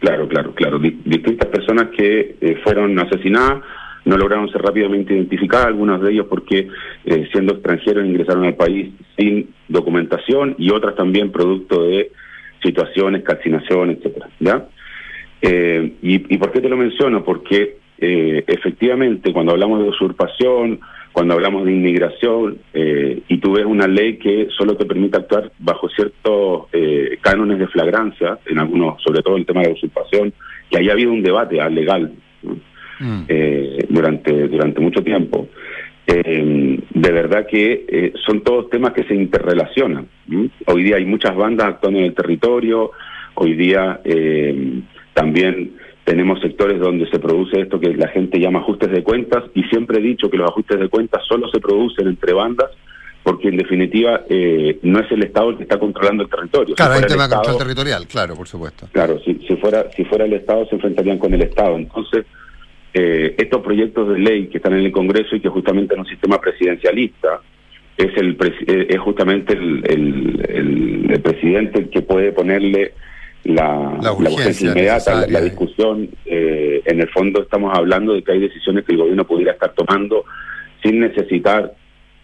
Claro, claro, claro. Distintas personas que eh, fueron asesinadas no lograron ser rápidamente identificadas, algunos de ellos porque eh, siendo extranjeros ingresaron al país sin documentación y otras también producto de situaciones, calcinación, etcétera. ¿ya? Eh, y, y, por qué te lo menciono? Porque efectivamente cuando hablamos de usurpación, cuando hablamos de inmigración eh, y tú ves una ley que solo te permite actuar bajo ciertos eh, cánones de flagrancia, en algunos, sobre todo el tema de la usurpación, que haya habido un debate legal mm. eh, durante, durante mucho tiempo. de verdad que son todos temas que se interrelacionan. Hoy día hay muchas bandas actuando en el territorio, hoy día también tenemos sectores donde se produce esto que la gente llama ajustes de cuentas y siempre he dicho que los ajustes de cuentas solo se producen entre bandas porque en definitiva eh, no es el Estado el que está controlando el territorio.
Claro, hay un tema de control territorial, claro, por supuesto.
Claro, si, si, fuera si fuera el Estado se enfrentarían con el Estado. Entonces, eh, estos proyectos de ley que están en el Congreso y que justamente en un sistema presidencialista es el eh, es justamente el, el, el presidente el que puede ponerle la, la, urgencia, inmediata, la, discusión. Eh, en el fondo estamos hablando de que hay decisiones que el gobierno pudiera estar tomando sin necesitar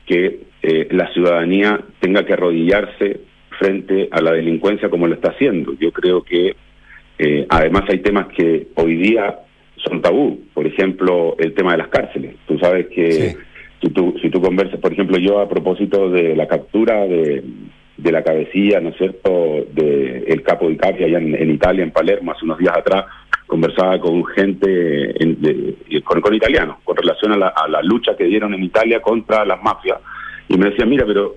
que eh, la ciudadanía tenga que arrodillarse frente a la delincuencia como lo está haciendo. Yo creo que eh, además hay temas que hoy día son tabú, por ejemplo, el tema de las cárceles. Tú sabes que si, tú, si tú conversas, por ejemplo, yo a propósito de la captura de de la cabecilla, ¿no es cierto?, de el capo de Capri allá en, Italia, en Palermo, hace unos días atrás, conversaba con gente, en, con, con, italianos, con relación a la, lucha que dieron en Italia contra las mafias y me decía, mira, pero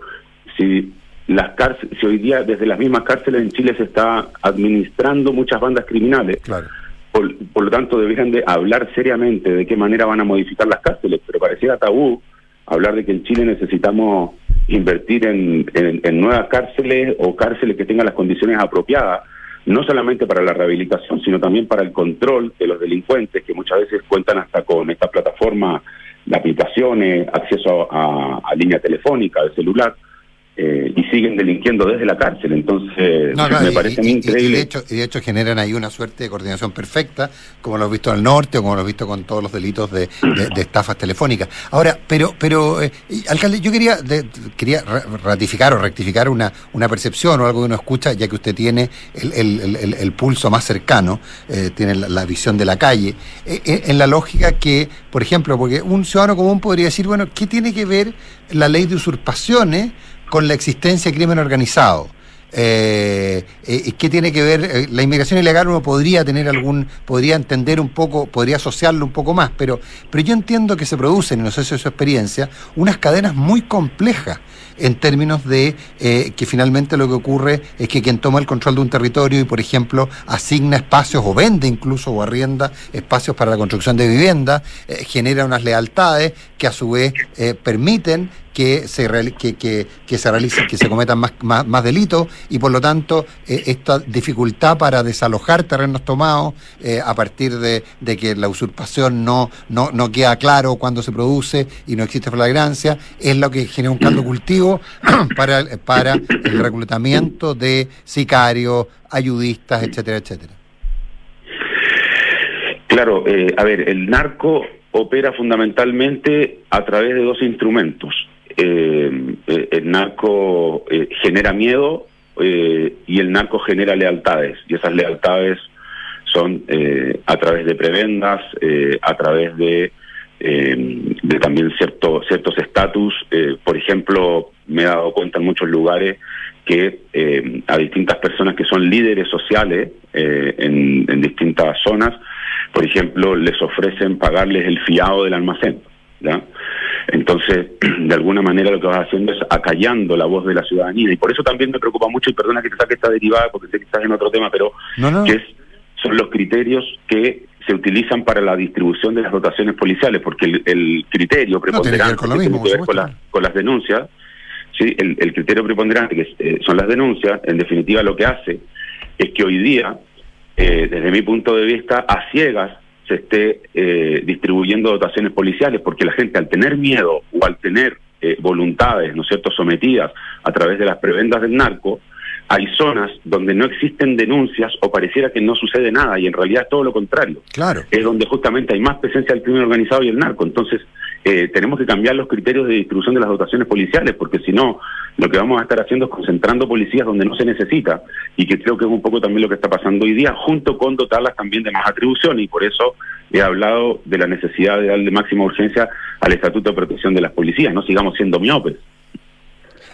si las cárceles, si hoy día desde las mismas cárceles en Chile se está administrando muchas bandas criminales,
Claro.
por, por lo tanto deberían de hablar seriamente de qué manera van a modificar las cárceles, pero pareciera tabú hablar de que en Chile necesitamos invertir en, en- nuevas cárceles o cárceles que tengan las condiciones apropiadas, no solamente para la rehabilitación, sino también para el control de los delincuentes, que muchas veces cuentan hasta con esta plataforma de aplicaciones, acceso a, a línea telefónica, de celular, eh, y siguen delinquiendo desde la cárcel. Entonces,
No, no,
me
y-
parece
y-
muy
y- y
increíble.
de, hecho, y de hecho generan ahí una suerte de coordinación perfecta, como lo hemos visto en el norte o como lo hemos visto con todos los delitos de, de- de estafas telefónicas. Ahora, pero, pero eh, alcalde, yo quería, quería ra- ratificar o rectificar una, una percepción o algo que uno escucha, ya que usted tiene el, el- el- el- el pulso más cercano, eh, tiene la, la visión de la calle, eh, en la lógica que, por ejemplo, porque un ciudadano común podría decir, bueno, ¿qué tiene que ver la ley de usurpaciones con la existencia de crimen organizado? Eh, eh, ¿Qué tiene que ver? eh, la inmigración ilegal uno podría tener algún, podría entender un poco, podría asociarlo un poco más, pero, pero yo entiendo que se producen, y no sé si es su experiencia, unas cadenas muy complejas en términos de eh, que finalmente lo que ocurre es que quien toma el control de un territorio y, por ejemplo, asigna espacios o vende incluso o arrienda espacios para la construcción de viviendas, eh, genera unas lealtades que a su vez eh, permiten que se, que, que, se realicen, que se cometan más, más, más delitos y por lo tanto eh, esta dificultad para desalojar terrenos tomados a partir de, de que la usurpación no, no, no queda claro cuándo se produce y no existe flagrancia, es lo que genera un caldo cultivo para, para el reclutamiento de sicarios, ayudistas, etcétera, etcétera.
Claro, eh, a ver, el narco opera fundamentalmente a través de dos instrumentos. Eh, eh, el narco genera miedo y el narco genera lealtades. Y esas lealtades son a través de prebendas, a través de, eh, de también cierto, ciertos estatus. Eh, por ejemplo, me he dado cuenta en muchos lugares que eh, a distintas personas que son líderes sociales eh, en, en distintas zonas, por ejemplo, les ofrecen pagarles el fiado del almacén. ¿ya? Entonces, de alguna manera lo que vas haciendo es acallando la voz de la ciudadanía. Y por eso también me preocupa mucho, y perdona que te saque esta derivada porque sé que estás en otro tema, pero
No, no.
que es, son los criterios que se utilizan para la distribución de las dotaciones policiales, porque el, el criterio
No, tiene que ver
preponderante
con lo
que
mismo,
tiene que ver
por
con,
supuesto.
la- con las denuncias, ¿sí? el, el criterio preponderante que eh, son las denuncias, en definitiva lo que hace es que hoy día, eh, desde mi punto de vista, a ciegas se esté eh, distribuyendo dotaciones policiales, porque la gente al tener miedo o al tener eh, voluntades, ¿no es cierto?, sometidas a través de las prebendas del narco, hay zonas donde no existen denuncias o pareciera que no sucede nada y en realidad es todo lo contrario.
Claro.
Es donde justamente hay más presencia del crimen organizado y el narco. Entonces, eh, tenemos que cambiar los criterios de distribución de las dotaciones policiales, porque si no, lo que vamos a estar haciendo es concentrando policías donde no se necesita, y que creo que es un poco también lo que está pasando hoy día, junto con dotarlas también de más atribuciones, y por eso he hablado de la necesidad de darle máxima urgencia al Estatuto de Protección de las Policías, no sigamos siendo miopes.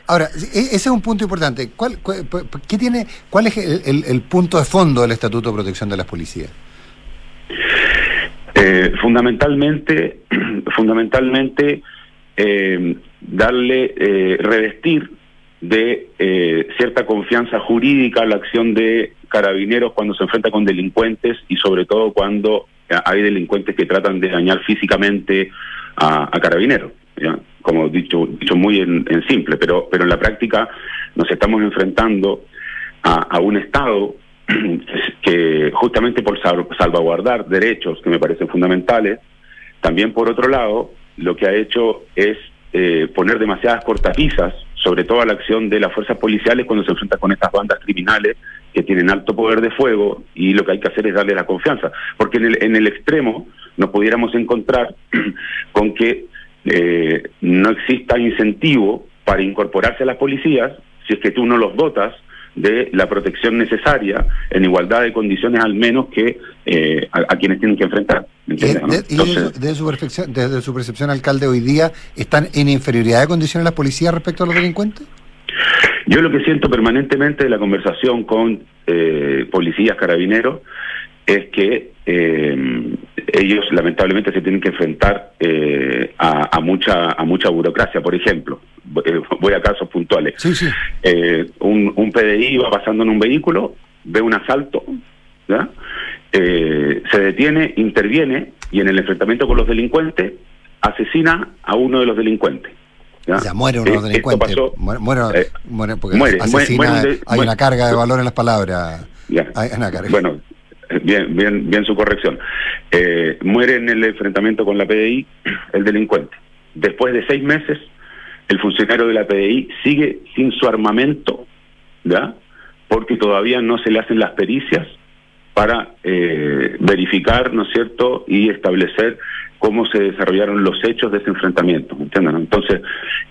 Ahora, e- ese es un punto importante. ¿Cuál, cuál, qué tiene, cuál es el, punto de fondo del Estatuto de Protección de las Policías?
Eh, fundamentalmente, fundamentalmente eh, darle, eh, revestir de eh, cierta confianza jurídica la acción de carabineros cuando se enfrenta con delincuentes y sobre todo cuando hay delincuentes que tratan de dañar físicamente a, carabineros. Como dicho, dicho muy en, en simple, pero, pero en la práctica nos estamos enfrentando a, un Estado que justamente por sal- salvaguardar derechos que me parecen fundamentales, también por otro lado, lo que ha hecho es eh, poner demasiadas cortapisas sobre toda la acción de las fuerzas policiales cuando se enfrentan con estas bandas criminales que tienen alto poder de fuego y lo que hay que hacer es darle la confianza. Porque en el, en el extremo nos pudiéramos encontrar con que eh, no exista incentivo para incorporarse a las policías si es que tú no los dotas de la protección necesaria en igualdad de condiciones al menos que eh, a, a quienes tienen que enfrentar. ¿me
Eh,
entiendes, no?
de- y
Entonces,
desde, su percepción, desde su percepción, alcalde, hoy día, ¿están en inferioridad de condiciones las policías respecto a los delincuentes?
Yo lo que siento permanentemente de la conversación con eh, policías, carabineros, es que eh, ellos lamentablemente se tienen que enfrentar eh, a, a mucha a mucha burocracia. Por ejemplo, voy a casos puntuales.
Sí, sí.
un, un PDI va pasando en un vehículo, ve un asalto, ¿ya? se detiene, interviene y en el enfrentamiento con los delincuentes asesina a uno de los delincuentes.
¿ya? muere uno de los delincuentes. muere, porque asesina, hay una carga de valor en las palabras.
Bueno, bien, bien, bien su corrección. Eh, muere en el enfrentamiento con la PDI el delincuente. Después de seis meses, el funcionario de la PDI sigue sin su armamento, ¿ya? Porque todavía no se le hacen las pericias para eh, verificar, ¿no es cierto?, y establecer cómo se desarrollaron los hechos de ese enfrentamiento, ¿entienden? Entonces,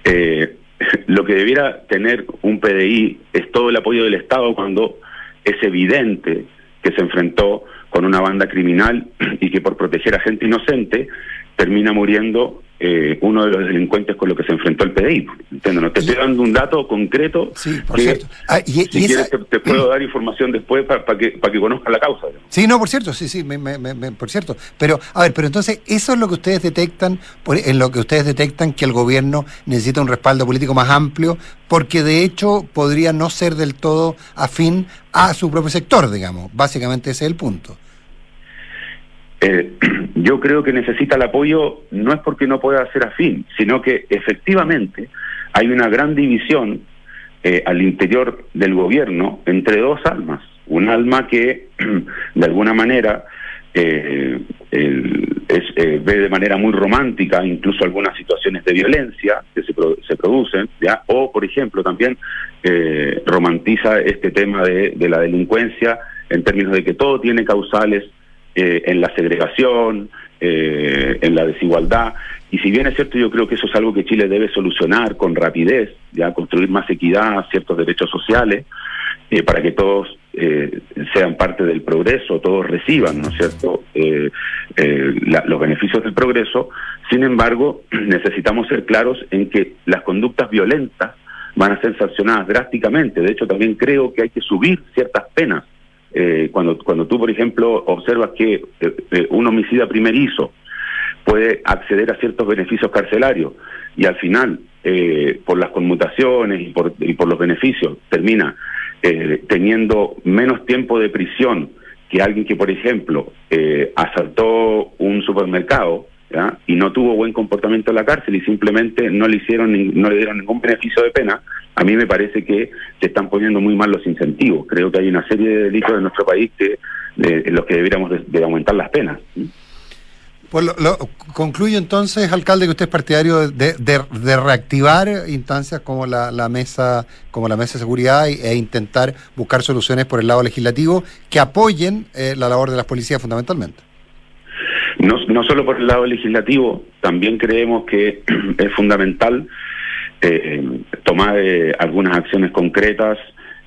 eh, lo que debiera tener un PDI es todo el apoyo del Estado cuando es evidente que se enfrentó con una banda criminal y que por proteger a gente inocente termina muriendo eh, uno de los delincuentes con lo que se enfrentó el PDI. ¿Entiendes? te estoy dando un dato concreto.
Sí, por cierto.
Ah, si quieres, te, puedo dar información después para que, para que conozcas la causa.
Sí, no, por cierto, sí, sí, por cierto. Pero, a ver, pero entonces, eso es lo que ustedes detectan, en lo que ustedes detectan que el gobierno necesita un respaldo político más amplio, porque de hecho podría no ser del todo afín a su propio sector, digamos. Básicamente ese es el punto.
Eh, yo creo que necesita el apoyo no es porque no pueda ser afín, sino que efectivamente hay una gran división eh, al interior del gobierno entre dos almas. Un alma que de alguna manera eh, ve de manera muy romántica incluso algunas situaciones de violencia que se, se producen, o por ejemplo también romantiza este tema de la delincuencia en términos de que todo tiene causales eh, en la segregación, eh, en la desigualdad. Y si bien es cierto, yo creo que eso es algo que Chile debe solucionar con rapidez, ya construir más equidad, ciertos derechos sociales, eh, para que todos sean parte del progreso, todos reciban, ¿no es cierto?, los beneficios del progreso. Sin embargo, necesitamos ser claros en que las conductas violentas van a ser sancionadas drásticamente. De hecho, también creo que hay que subir ciertas penas eh, cuando, cuando tú, por ejemplo, observas que eh, eh, un homicida primerizo puede acceder a ciertos beneficios carcelarios y al final, por las conmutaciones y por, y por los beneficios, termina teniendo menos tiempo de prisión que alguien que, por ejemplo, asaltó un supermercado, y no tuvo buen comportamiento en la cárcel y simplemente no le hicieron no le dieron ningún beneficio de pena, a mí me parece que se están poniendo muy mal los incentivos. Creo que hay una serie de delitos en nuestro país que en los que deberíamos de, aumentar las penas.
Pues lo, concluyo entonces, alcalde, que usted es partidario de, de, reactivar instancias como la, la, mesa, como la mesa de seguridad e, intentar buscar soluciones por el lado legislativo que apoyen eh, la labor de las policías fundamentalmente.
No, no solo por el lado legislativo, también creemos que es fundamental eh, tomar eh, algunas acciones concretas,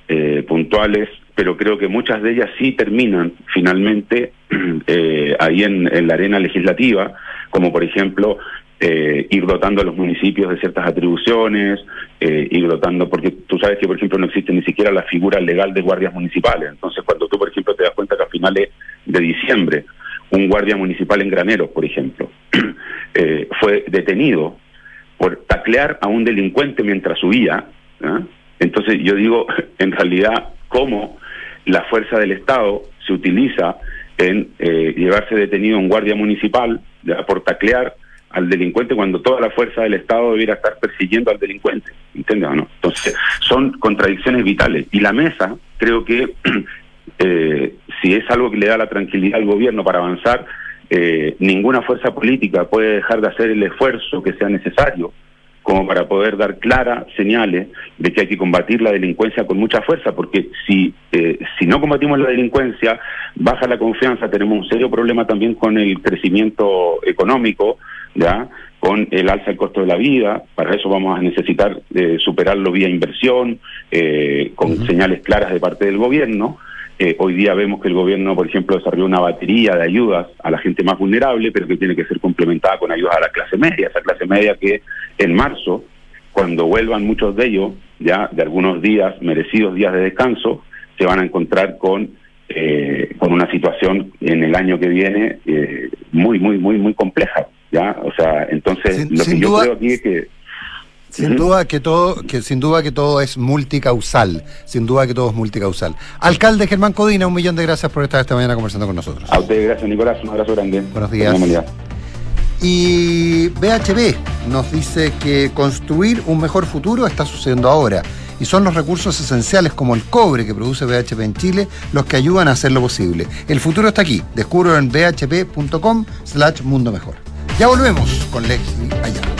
eh, puntuales, pero creo que muchas de ellas sí terminan finalmente eh, ahí en, la arena legislativa, como por ejemplo eh, ir dotando a los municipios de ciertas atribuciones, eh, ir dotando, porque tú sabes que por ejemplo no existe ni siquiera la figura legal de guardias municipales, entonces cuando tú por ejemplo te das cuenta que a finales de diciembre un guardia municipal en Graneros, por ejemplo, eh, fue detenido por taclear a un delincuente mientras huía. ¿ah? Entonces yo digo, en realidad, cómo la fuerza del Estado se utiliza en eh, llevarse detenido un guardia municipal por taclear al delincuente cuando toda la fuerza del Estado debiera estar persiguiendo al delincuente, ¿entiendes o no? Entonces, son contradicciones vitales. Y la mesa, creo que eh, si es algo que le da la tranquilidad al gobierno para avanzar, eh, ninguna fuerza política puede dejar de hacer el esfuerzo que sea necesario como para poder dar claras señales de que hay que combatir la delincuencia con mucha fuerza, porque si, eh, si no combatimos la delincuencia, baja la confianza, tenemos un serio problema también con el crecimiento económico, ¿ya? con el alza del costo de la vida, para eso vamos a necesitar eh, superarlo vía inversión, eh, con señales claras de parte del gobierno, eh, hoy día vemos que el gobierno, por ejemplo, desarrolló una batería de ayudas a la gente más vulnerable, pero que tiene que ser complementada con ayudas a la clase media, esa clase media que en marzo, cuando vuelvan muchos de ellos, ya de algunos días, merecidos días de descanso, se van a encontrar con, eh, con una situación en el año que viene eh, muy, muy, muy, muy compleja. ¿ya? O sea, entonces lo que yo creo aquí es que
Sin duda que todo, que sin duda que todo es multicausal, sin duda que todo es multicausal. Alcalde Germán Codina, un millón de gracias por estar esta mañana conversando con nosotros.
A ustedes, gracias Nicolás, un abrazo grande.
Buenos días. Y BHB nos dice que construir un mejor futuro está sucediendo ahora. Y son los recursos esenciales como el cobre que produce BHP en Chile los que ayudan a hacerlo posible. El futuro está aquí. Descubro en bhp.com slash mundo mejor. Ya volvemos con Leslie allá.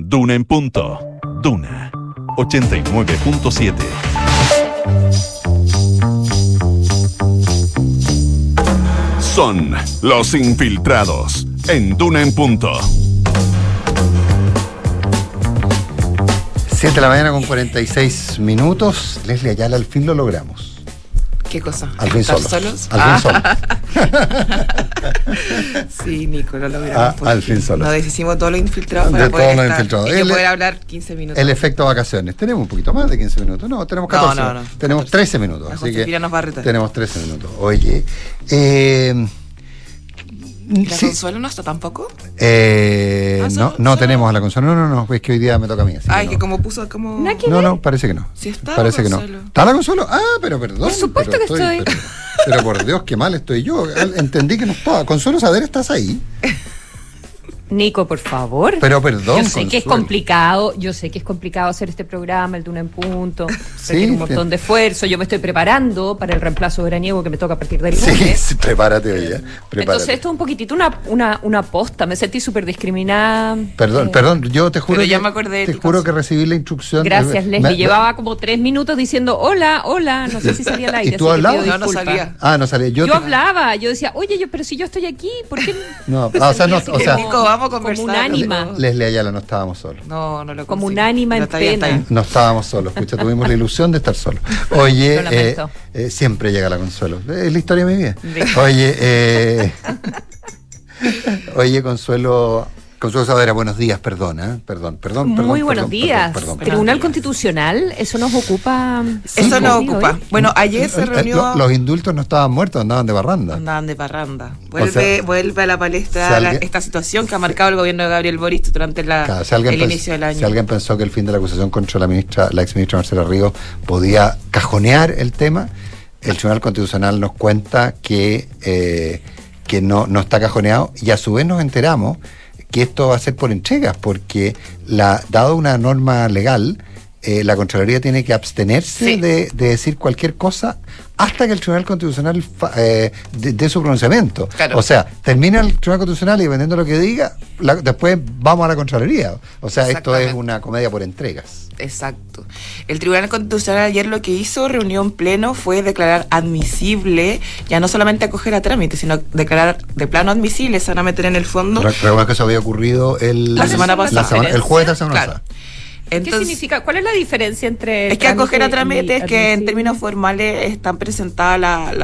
Duna en punto. Duna 89.7. Son los infiltrados en Duna en punto.
7 de la mañana con 46 minutos. Leslie Ayala, al fin lo logramos.
¿Qué cosa?
Al fin
¿Estar
solos.
solos?
Al
Ah.
fin solos.
sí, Nico, lo logramos.
Ah,
por
al
fin.
solos.
Nos deshicimos todos los infiltrados
De
para poder
todos los
estar-
infiltrados. El-
poder hablar 15 minutos.
El efecto vacaciones. Tenemos un poquito más de 15 minutos. No, tenemos
No,
14.
no, no.
Tenemos 13 minutos.
La
Así que
nos va a retar.
tenemos 13 minutos. Oye, eh,
¿La
sí,
Consuelo no está tampoco?
eh,
Ah,
no,
solo-
no tenemos a la consola. No, no, no. Es que hoy día me toca a mí. así
Ay,
que
como puso como...
No, no, parece que no.
Sí está
Parece que no.
Consuelo.
¿Está la consola? Ah, pero perdón.
Por supuesto que estoy.
Pero, pero por Dios, qué mal estoy yo. Entendí que no estaba. Consuelo Saber, ¿estás ahí?
Nico, por favor.
Pero perdón,
Yo sé que es complicado, yo sé que es complicado hacer este programa, el Duna en Punto.
Sí,
requiere un montón de esfuerzo. Yo me estoy preparando para el reemplazo veraniego que me toca a partir del
Sí,
lunes.
sí, prepárate ¿eh? Prepárate.
Entonces, esto es un poquitito una, una, una posta. Me sentí súper discriminada.
Perdón,
Eh,
perdón, yo te juro,
Pero ya
que,
me acordé de
te juro que recibí la instrucción.
Gracias,
Me-
Leslie.
me-
Llevaba como tres minutos diciendo hola, hola. No sé si salía al aire.
¿Y tú
así que pido
hablabas?
No, no salía.
Ah, no salía. Yo,
Yo,
te-
hablaba, yo decía, oye, yo, pero si yo estoy aquí, ¿por qué
No, ah, o sea, no, o sea,
Nico, vamos a
como un ánima?
Leslie Ayala, no estábamos solos.
No, no lo
Como un ánima en
está
pena.
bien.
No estábamos solos, escucha, tuvimos la ilusión de estar solos. Oye,
Lo
eh, eh, siempre llega la consuelo. Es la historia de mi vida. Oye, eh, oye, Consuelo, Consuelo Sadera, buenos días, perdona, perdón, perdón, perdón.
Muy
perdón,
buenos
perdón,
días.
perdón, perdón.
Tribunal Constitucional, eso nos ocupa.
Eso nos ocupa.
hoy.
Bueno, ayer se
Eh, eh,
reunió...
lo- Los indultos no estaban muertos, andaban de barranda.
Andaban de parranda. Vuelve,
sea,
vuelve a la palestra
si
la-
alguien-
esta situación que ha marcado el gobierno de Gabriel Boric durante la,
Claro, si, alguien
el inicio del año.
si alguien pensó que el fin de la acusación contra la ministra, la ex ministra Marcela Ríos podía cajonear el tema, el Tribunal Constitucional nos cuenta que, eh, que no, no está cajoneado y a su vez nos enteramos que esto va a ser por entregas, porque la, dado una norma legal, eh, la Contraloría tiene que abstenerse
Sí.
de, de decir cualquier cosa hasta que el Tribunal Constitucional eh, dé su pronunciamiento.
Claro.
O sea, termina el Tribunal Constitucional y dependiendo de lo que diga, la- después vamos a la Contraloría. O sea, esto es una comedia por entregas.
Exacto. El Tribunal Constitucional ayer lo que hizo, reunión en pleno, fue declarar admisible, ya no solamente acoger a trámite, sino declarar de plano admisible, se van a meter en el fondo.
Re- Recuerda que eso había ocurrido el,
La semana pasada.
la el jueves de la semana
Claro.
¿Qué significa? ¿Cuál es la diferencia entre.?
Es que acoger a trámite es que en términos formales están presentados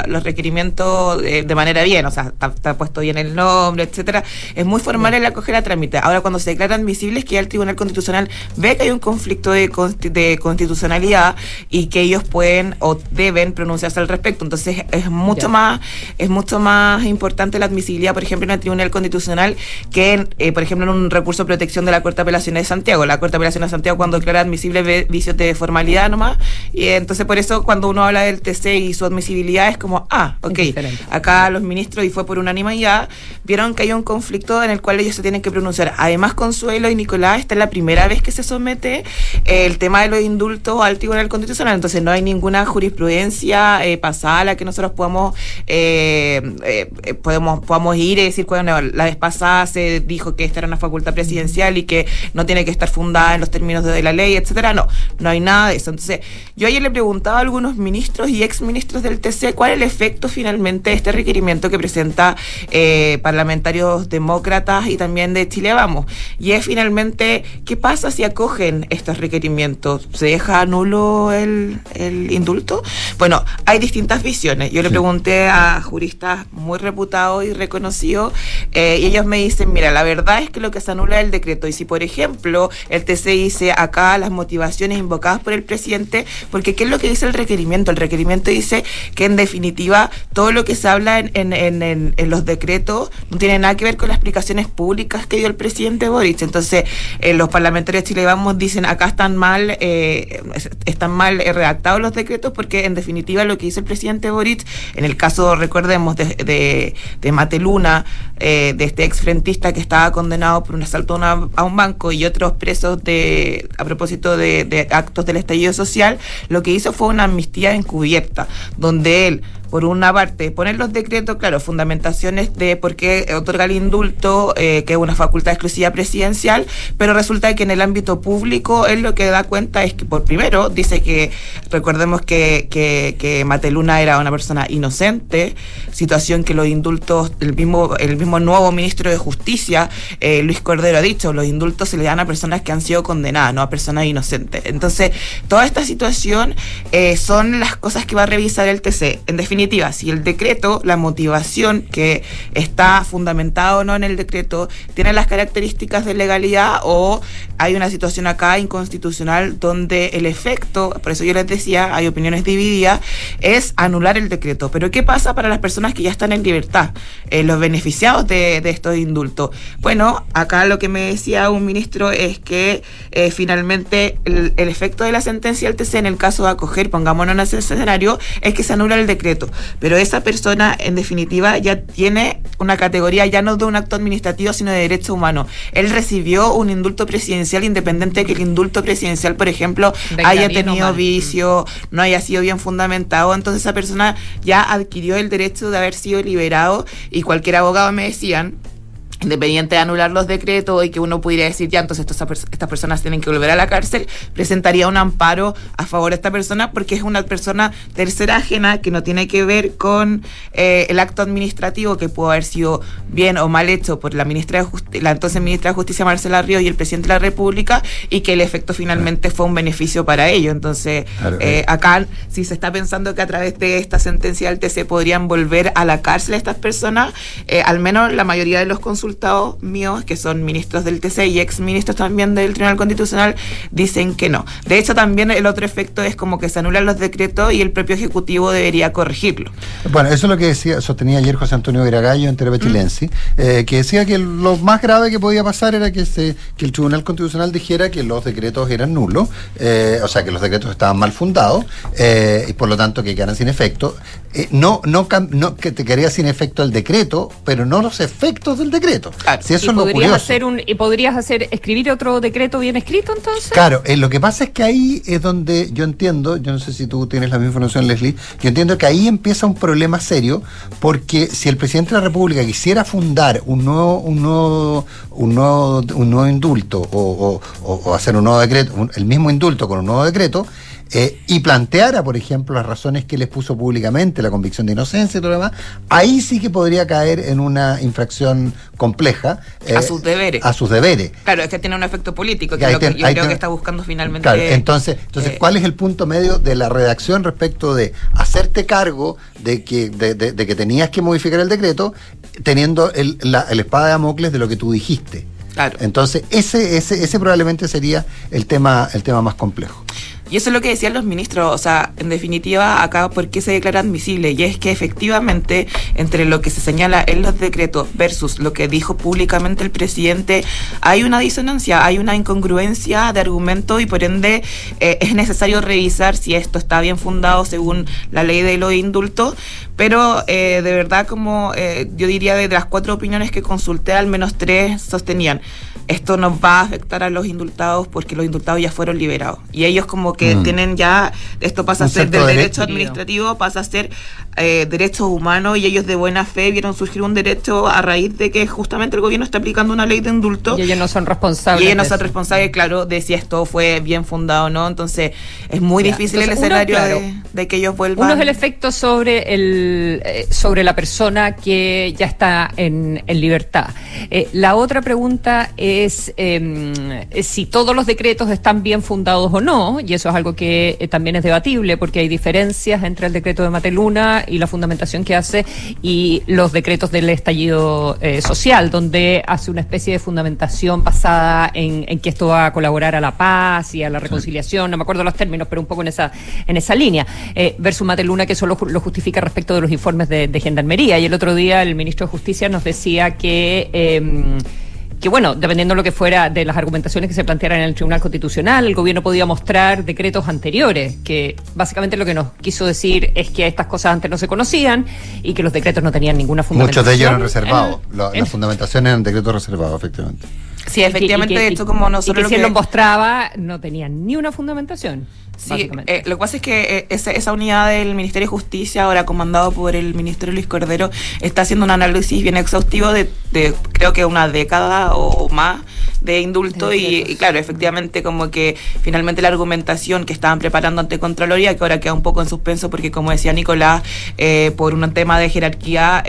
los requerimientos de, manera bien, o sea, está, puesto bien el nombre, etcétera. Es muy formal el acoger a trámite. Ahora, cuando se declara admisible, es que ya el Tribunal Constitucional ve que hay un conflicto de, de constitucionalidad y que ellos pueden o deben pronunciarse al respecto. Entonces, es mucho más es mucho más importante la admisibilidad, por ejemplo, en el Tribunal Constitucional que, eh, por ejemplo, en un recurso de protección de la Corte de Apelaciones de Santiago. La Corte de Apelaciones de Santiago cuando declara admisible vicios de formalidad nomás. Y entonces por eso cuando uno habla del TC y su admisibilidad es como, ah, ok, acá los ministros, y fue por unanimidad, vieron que hay un conflicto en el cual ellos se tienen que pronunciar. Además, Consuelo y Nicolás, esta es la primera vez que se somete el tema de los indultos al Tribunal Constitucional, entonces no hay ninguna jurisprudencia eh, pasada a la que nosotros podamos, eh, eh, podemos, podamos ir y decir, bueno, la vez pasada se dijo que esta era una facultad presidencial y que no tiene que estar fundada en los términos de la ley, etcétera. No, no hay nada de eso. Entonces, yo ayer le preguntaba a algunos ministros y exministros del TC cuál es el efecto finalmente de este requerimiento que presenta eh, parlamentarios demócratas y también de Chile Vamos. Y es finalmente, ¿qué pasa si acogen estos requerimientos? ¿Se deja nulo el, indulto? Bueno, hay distintas visiones. Yo le pregunté a juristas muy reputados y reconocidos eh, y ellos me dicen, mira, la verdad es que lo que se anula es el decreto. Y si, por ejemplo, el TC dice acá las motivaciones invocadas por el presidente, porque ¿qué es lo que dice el requerimiento? El requerimiento dice que en definitiva todo lo que se habla en, en, en, los decretos no tiene nada que ver con las explicaciones públicas que dio el presidente Boric. Entonces, eh, los parlamentarios chilenos dicen acá están mal, eh, están mal redactados los decretos porque en definitiva lo que dice el presidente Boric, en el caso, recordemos, de, de, de Mateluna, eh, de este exfrentista que estaba condenado por un asalto a un banco y otros presos de a propósito de, actos del estallido social, lo que hizo fue una amnistía encubierta, donde él por una parte, poner los decretos, claro, fundamentaciones de por qué otorga el indulto, eh, que es una facultad exclusiva presidencial, pero resulta que en el ámbito público él lo que da cuenta es que, por primero, dice que, recordemos que, que, Mateluna era una persona inocente, situación que los indultos, el mismo, el mismo nuevo ministro de Justicia, eh, Luis Cordero, ha dicho, los indultos se le dan a personas que han sido condenadas, no a personas inocentes. Entonces, toda esta situación eh, son las cosas que va a revisar el TC. En definitiva, si el decreto, la motivación que está fundamentada o no en el decreto, tiene las características de legalidad o hay una situación acá inconstitucional donde el efecto, por eso yo les decía, hay opiniones divididas, es anular el decreto. Pero ¿qué pasa para las personas que ya están en libertad? Eh, los beneficiados de, estos indultos. Bueno, acá lo que me decía un ministro es que eh, finalmente el, efecto de la sentencia del TC en el caso de acoger, pongámonos en ese escenario, es que se anula el decreto. Pero esa persona, en definitiva, ya tiene una categoría ya no de un acto administrativo, sino de derecho humano. Él recibió un indulto presidencial independiente de que el indulto presidencial, por ejemplo, haya tenido vicio, no haya sido bien fundamentado. Entonces esa persona ya adquirió el derecho de haber sido liberado y cualquier abogado me decían independiente de anular los decretos y que uno pudiera decir, ya, entonces estas personas tienen que volver a la cárcel, presentaría un amparo a favor de esta persona porque es una persona tercera ajena que no tiene que ver con eh, el acto administrativo que pudo haber sido bien o mal hecho por la ministra de la entonces ministra de Justicia Marcela Río y el presidente de la República y que el efecto finalmente fue un beneficio para ellos. Entonces, eh, eh. acá, si se está pensando que a través de esta sentencia del TC podrían volver a la cárcel estas personas, al menos la mayoría de los consultores míos, que son ministros del TC y ex ministros también del Tribunal Constitucional, dicen que no. De hecho, también el otro efecto es como que se anulan los decretos y el propio Ejecutivo debería corregirlo.
Bueno, eso es lo que decía, sostenía ayer José Antonio Viragallo en Televisión Chilense, eh, que decía que lo más grave que podía pasar era que, se, que el Tribunal Constitucional dijera que los decretos eran nulos, eh, o sea, que los decretos estaban mal fundados eh, y por lo tanto que quedaran sin efecto. no, no, no que te quedaría sin efecto el decreto, pero no los efectos del decreto. Si eso
¿Y, podrías hacer un, ¿Y podrías hacer, escribir otro decreto bien escrito entonces?
Claro, eh, lo que pasa es que ahí es donde yo entiendo, yo no sé si tú tienes la misma información, Leslie, yo entiendo que ahí empieza un problema serio, porque si el presidente de la República quisiera fundar un nuevo, un nuevo, un nuevo, un nuevo indulto o, hacer un nuevo decreto, el mismo indulto con un nuevo decreto, eh, y planteara, por ejemplo, las razones que les puso públicamente, la convicción de inocencia y todo lo demás, ahí sí que podría caer en una infracción compleja.
a sus deberes.
A sus deberes.
Claro, es que tiene un efecto político, que es lo que yo creo que está buscando finalmente.
Claro, entonces, entonces eh, ¿cuál es el punto medio de la redacción respecto de hacerte cargo de que, de, que tenías que modificar el decreto, teniendo el, la, el espada de Damocles de lo que tú dijiste?
Claro.
Entonces, ese, ese, ese probablemente sería el tema, el tema más complejo.
Y eso es lo que decían los ministros, o sea, en definitiva, acá, ¿por qué se declara admisible? Y es que efectivamente, entre lo que se señala en los decretos versus lo que dijo públicamente el presidente, hay una disonancia, hay una incongruencia de argumento y por ende eh, es necesario revisar si esto está bien fundado según la ley de los indultos. Pero eh, de verdad, como eh, yo diría, de las cuatro opiniones que consulté, al menos tres sostenían esto nos va a afectar a los indultados porque los indultados ya fueron liberados. Y ellos como que mm. tienen ya, esto pasa a ser del derecho administrativo, pasa a ser eh, derechos humanos y ellos de buena fe vieron surgir un derecho a raíz de que justamente el gobierno está aplicando una ley de indulto.
Y ellos no son responsables.
Y ellos no son responsables, claro, de si esto fue bien fundado o no. Entonces es muy difícil el escenario de, que ellos vuelvan.
Uno es el efecto sobre, el, eh, sobre la persona que ya está en, libertad. Eh, la otra pregunta es em, si todos los decretos están bien fundados o no, y eso es algo que también es debatible porque hay diferencias entre el decreto de Mateluna y la fundamentación que hace y los decretos del estallido eh, social, donde hace una especie de fundamentación basada en, que esto va a colaborar a la paz y a la reconciliación, no me acuerdo los términos, pero un poco en esa, en esa línea, eh, versus Mateluna que solo lo justifica respecto de los informes de, de Gendarmería. Y el otro día el ministro de Justicia nos decía que... Eh, que bueno, dependiendo de lo que fuera de las argumentaciones que se plantearan en el Tribunal Constitucional, el gobierno podía mostrar decretos anteriores, que básicamente lo que nos quiso decir es que estas cosas antes no se conocían y que los decretos no tenían ninguna fundamentación.
Muchos de ellos eran reservados, las fundamentaciones eran decretos reservados, efectivamente.
Sí, efectivamente, de hecho, como nosotros.
Y que si él lo mostraba, no tenían ni una fundamentación.
Sí, eh, lo que pasa es que eh, esa, esa, unidad del Ministerio de Justicia, ahora comandado por el Ministerio Luis Cordero, está haciendo un análisis bien exhaustivo de, creo que una década o más de indulto y, claro, efectivamente como que finalmente la argumentación que estaban preparando ante Contraloría, que ahora queda un poco en suspenso porque como decía Nicolás, eh, por un tema de jerarquía,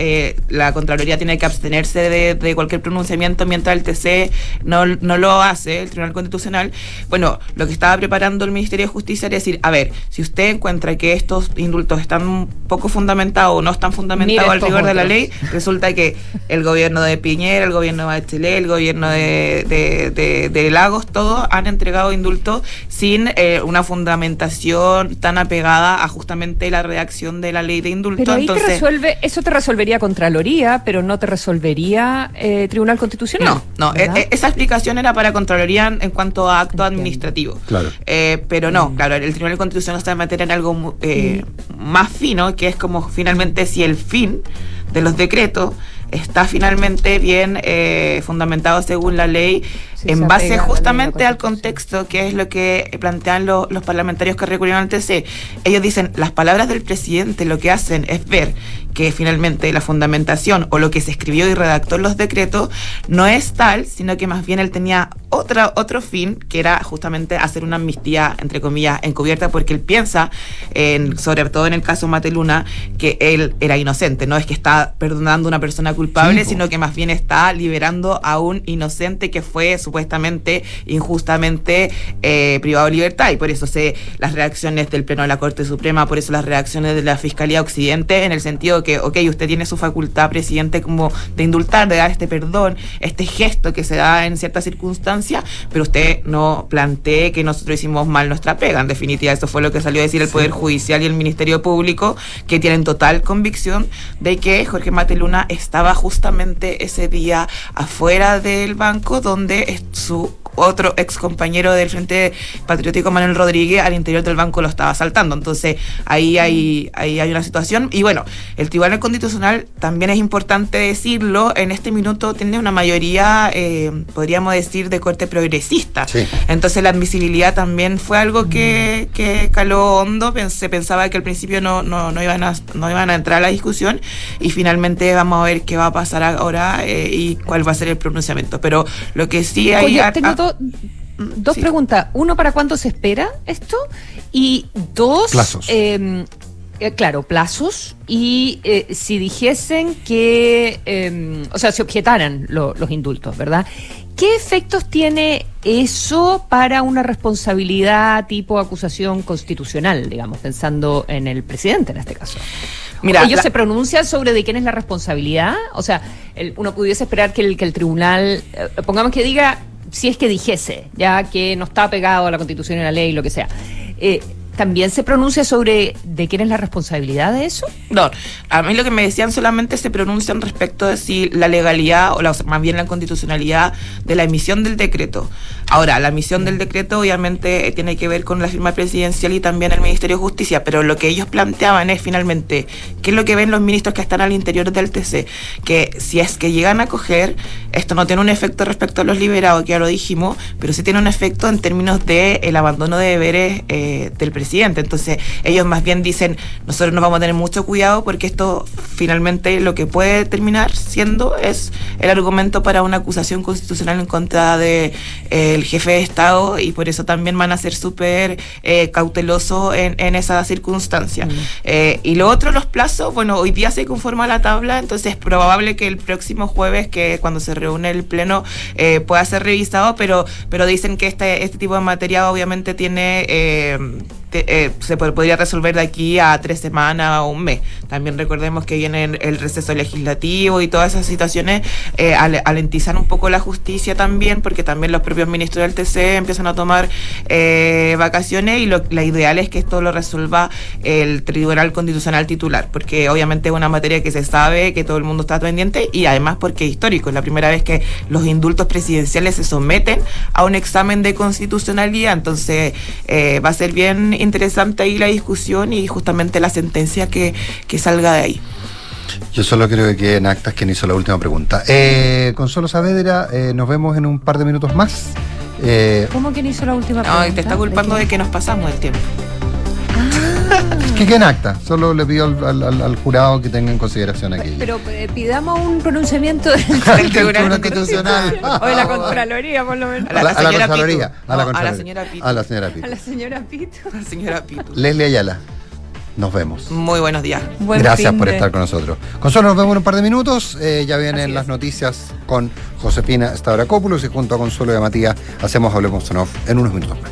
la Contraloría tiene que abstenerse de, cualquier pronunciamiento mientras el TC no, no lo hace, el Tribunal Constitucional. Bueno, lo que estaba preparando el Ministerio de Justicia es decir, a ver, si usted encuentra que estos indultos están poco fundamentados o no están fundamentados al rigor de la ley, resulta que el gobierno de Piñera, el gobierno de Bachelet, el gobierno de, Lagos, todos han entregado indultos sin eh, una fundamentación tan apegada a justamente la redacción de la ley de indulto.
Pero ahí te resuelve, eso te resolvería Contraloría, pero no te resolvería eh, Tribunal Constitucional.
No, no, e, e, esa explicación era para Contraloría en cuanto a acto administrativo.
Claro.
Eh, pero no, claro el Tribunal Constitucional está en meter en algo eh, más fino, que es como finalmente si el fin de los decretos está finalmente bien eh, fundamentado según la ley en base justamente al contexto, que es lo que plantean los parlamentarios que recurrieron al TC. Ellos dicen, las palabras del presidente lo que hacen es ver que finalmente la fundamentación o lo que se escribió y redactó en los decretos no es tal, sino que más bien él tenía otra, otro fin, que era justamente hacer una amnistía, entre comillas, encubierta, porque él piensa, en, sobre todo en el caso Mateluna, que él era inocente, no es que está perdonando a una persona culpable, sino que más bien está liberando a un inocente que fue su supuestamente injustamente eh, privado de libertad y por eso sé las reacciones del Pleno de la Corte Suprema, por eso las reacciones de la Fiscalía Occidente en el sentido que, ok, usted tiene su facultad, presidente, como de indultar, de dar este perdón, este gesto que se da en ciertas circunstancias, pero usted no plantee que nosotros hicimos mal nuestra pega. En definitiva, eso fue lo que salió a decir el Poder Judicial y el Ministerio Público, que tienen total convicción de que Jorge Mateluna estaba justamente ese día afuera del banco donde su otro ex compañero del Frente Patriótico Manuel Rodríguez al interior del banco lo estaba asaltando. Entonces ahí hay, ahí hay una situación. Y bueno, el Tribunal Constitucional también es importante decirlo, en este minuto tiene una mayoría, eh, podríamos decir, de corte progresista. Entonces la admisibilidad también fue algo que, que caló hondo. Se pensaba que al principio no, no, no, iban a, no iban a entrar a la discusión y finalmente vamos a ver qué va a pasar ahora eh, y cuál va a ser el pronunciamiento. Pero lo que sí hay...
Dos preguntas. Uno, ¿para cuándo se espera esto? Y dos,
plazos.
Em, eh, claro, plazos. Y eh, si dijesen que, em, o sea, si objetaran los indultos, ¿verdad? ¿Qué efectos tiene eso para una responsabilidad tipo acusación constitucional, digamos, pensando en el presidente en este caso? Mira, ellos se pronuncian sobre de quién es la responsabilidad. O sea, uno pudiese esperar que el, que el tribunal, eh, pongamos que diga, si es que dijese, ya que no está pegado a la constitución y a la ley, lo que sea. Eh, ¿También se pronuncia sobre de quién es la responsabilidad de eso?
No, a mí lo que me decían solamente se pronuncian respecto de si la legalidad o, más bien la constitucionalidad de la emisión del decreto. Ahora, la emisión del decreto obviamente tiene que ver con la firma presidencial y también el Ministerio de Justicia, pero lo que ellos planteaban es finalmente qué es lo que ven los ministros que están al interior del TC, que si es que llegan a coger, esto no tiene un efecto respecto a los liberados, que ya lo dijimos, pero sí tiene un efecto en términos del el abandono de deberes eh, del presidente. Entonces ellos más bien dicen, nosotros nos vamos a tener mucho cuidado porque esto finalmente lo que puede terminar siendo es el argumento para una acusación constitucional en contra de, eh, jefe de Estado y por eso también van a ser súper eh, cautelosos en, en, esa circunstancia. Mm. Eh, y lo otro, los plazos, bueno, hoy día se conforma la tabla, entonces es probable que el próximo jueves, que cuando se reúne el Pleno, pueda ser revisado, pero, pero dicen que este, este tipo de materia obviamente tiene eh, se podría resolver de aquí a tres semanas o un mes. También recordemos que viene el receso legislativo y todas esas situaciones eh, alentizan un poco la justicia también, porque también los propios ministros del TC empiezan a tomar eh, vacaciones y lo, la ideal es que esto lo resuelva el Tribunal Constitucional titular, porque obviamente es una materia que se sabe, que todo el mundo está pendiente y además porque es histórico, es la primera vez que los indultos presidenciales se someten a un examen de constitucionalidad, entonces va a ser bien interesante ahí la discusión y justamente la sentencia que, salga de ahí.
Yo solo creo que quede en actas quien hizo la última pregunta. Eh, Consuelo Saavedra, eh, nos vemos en un par de minutos más.
Eh, ¿Cómo quien hizo la última pregunta?
No, te está culpando de, que nos pasamos el tiempo.
Que quede en acta. Solo le pido al, jurado que tenga en consideración aquello.
Pero eh, pidamos un pronunciamiamiento del
Tribunal Constitucional.
o de la Contraloría, por lo menos.
A la, Contraloría.
A la, señora Pito.
A la señora
Pito. A la señora Pito.
A la señora Pito.
Leslie Ayala. Nos vemos.
Muy buenos días.
Gracias por estar con nosotros. Con solo nos vemos en un par de minutos. Eh, ya vienen las noticias con Josefina Stavrakopoulos y junto a Consuelo y a Matías hacemos Hablemos en Off en unos minutos más.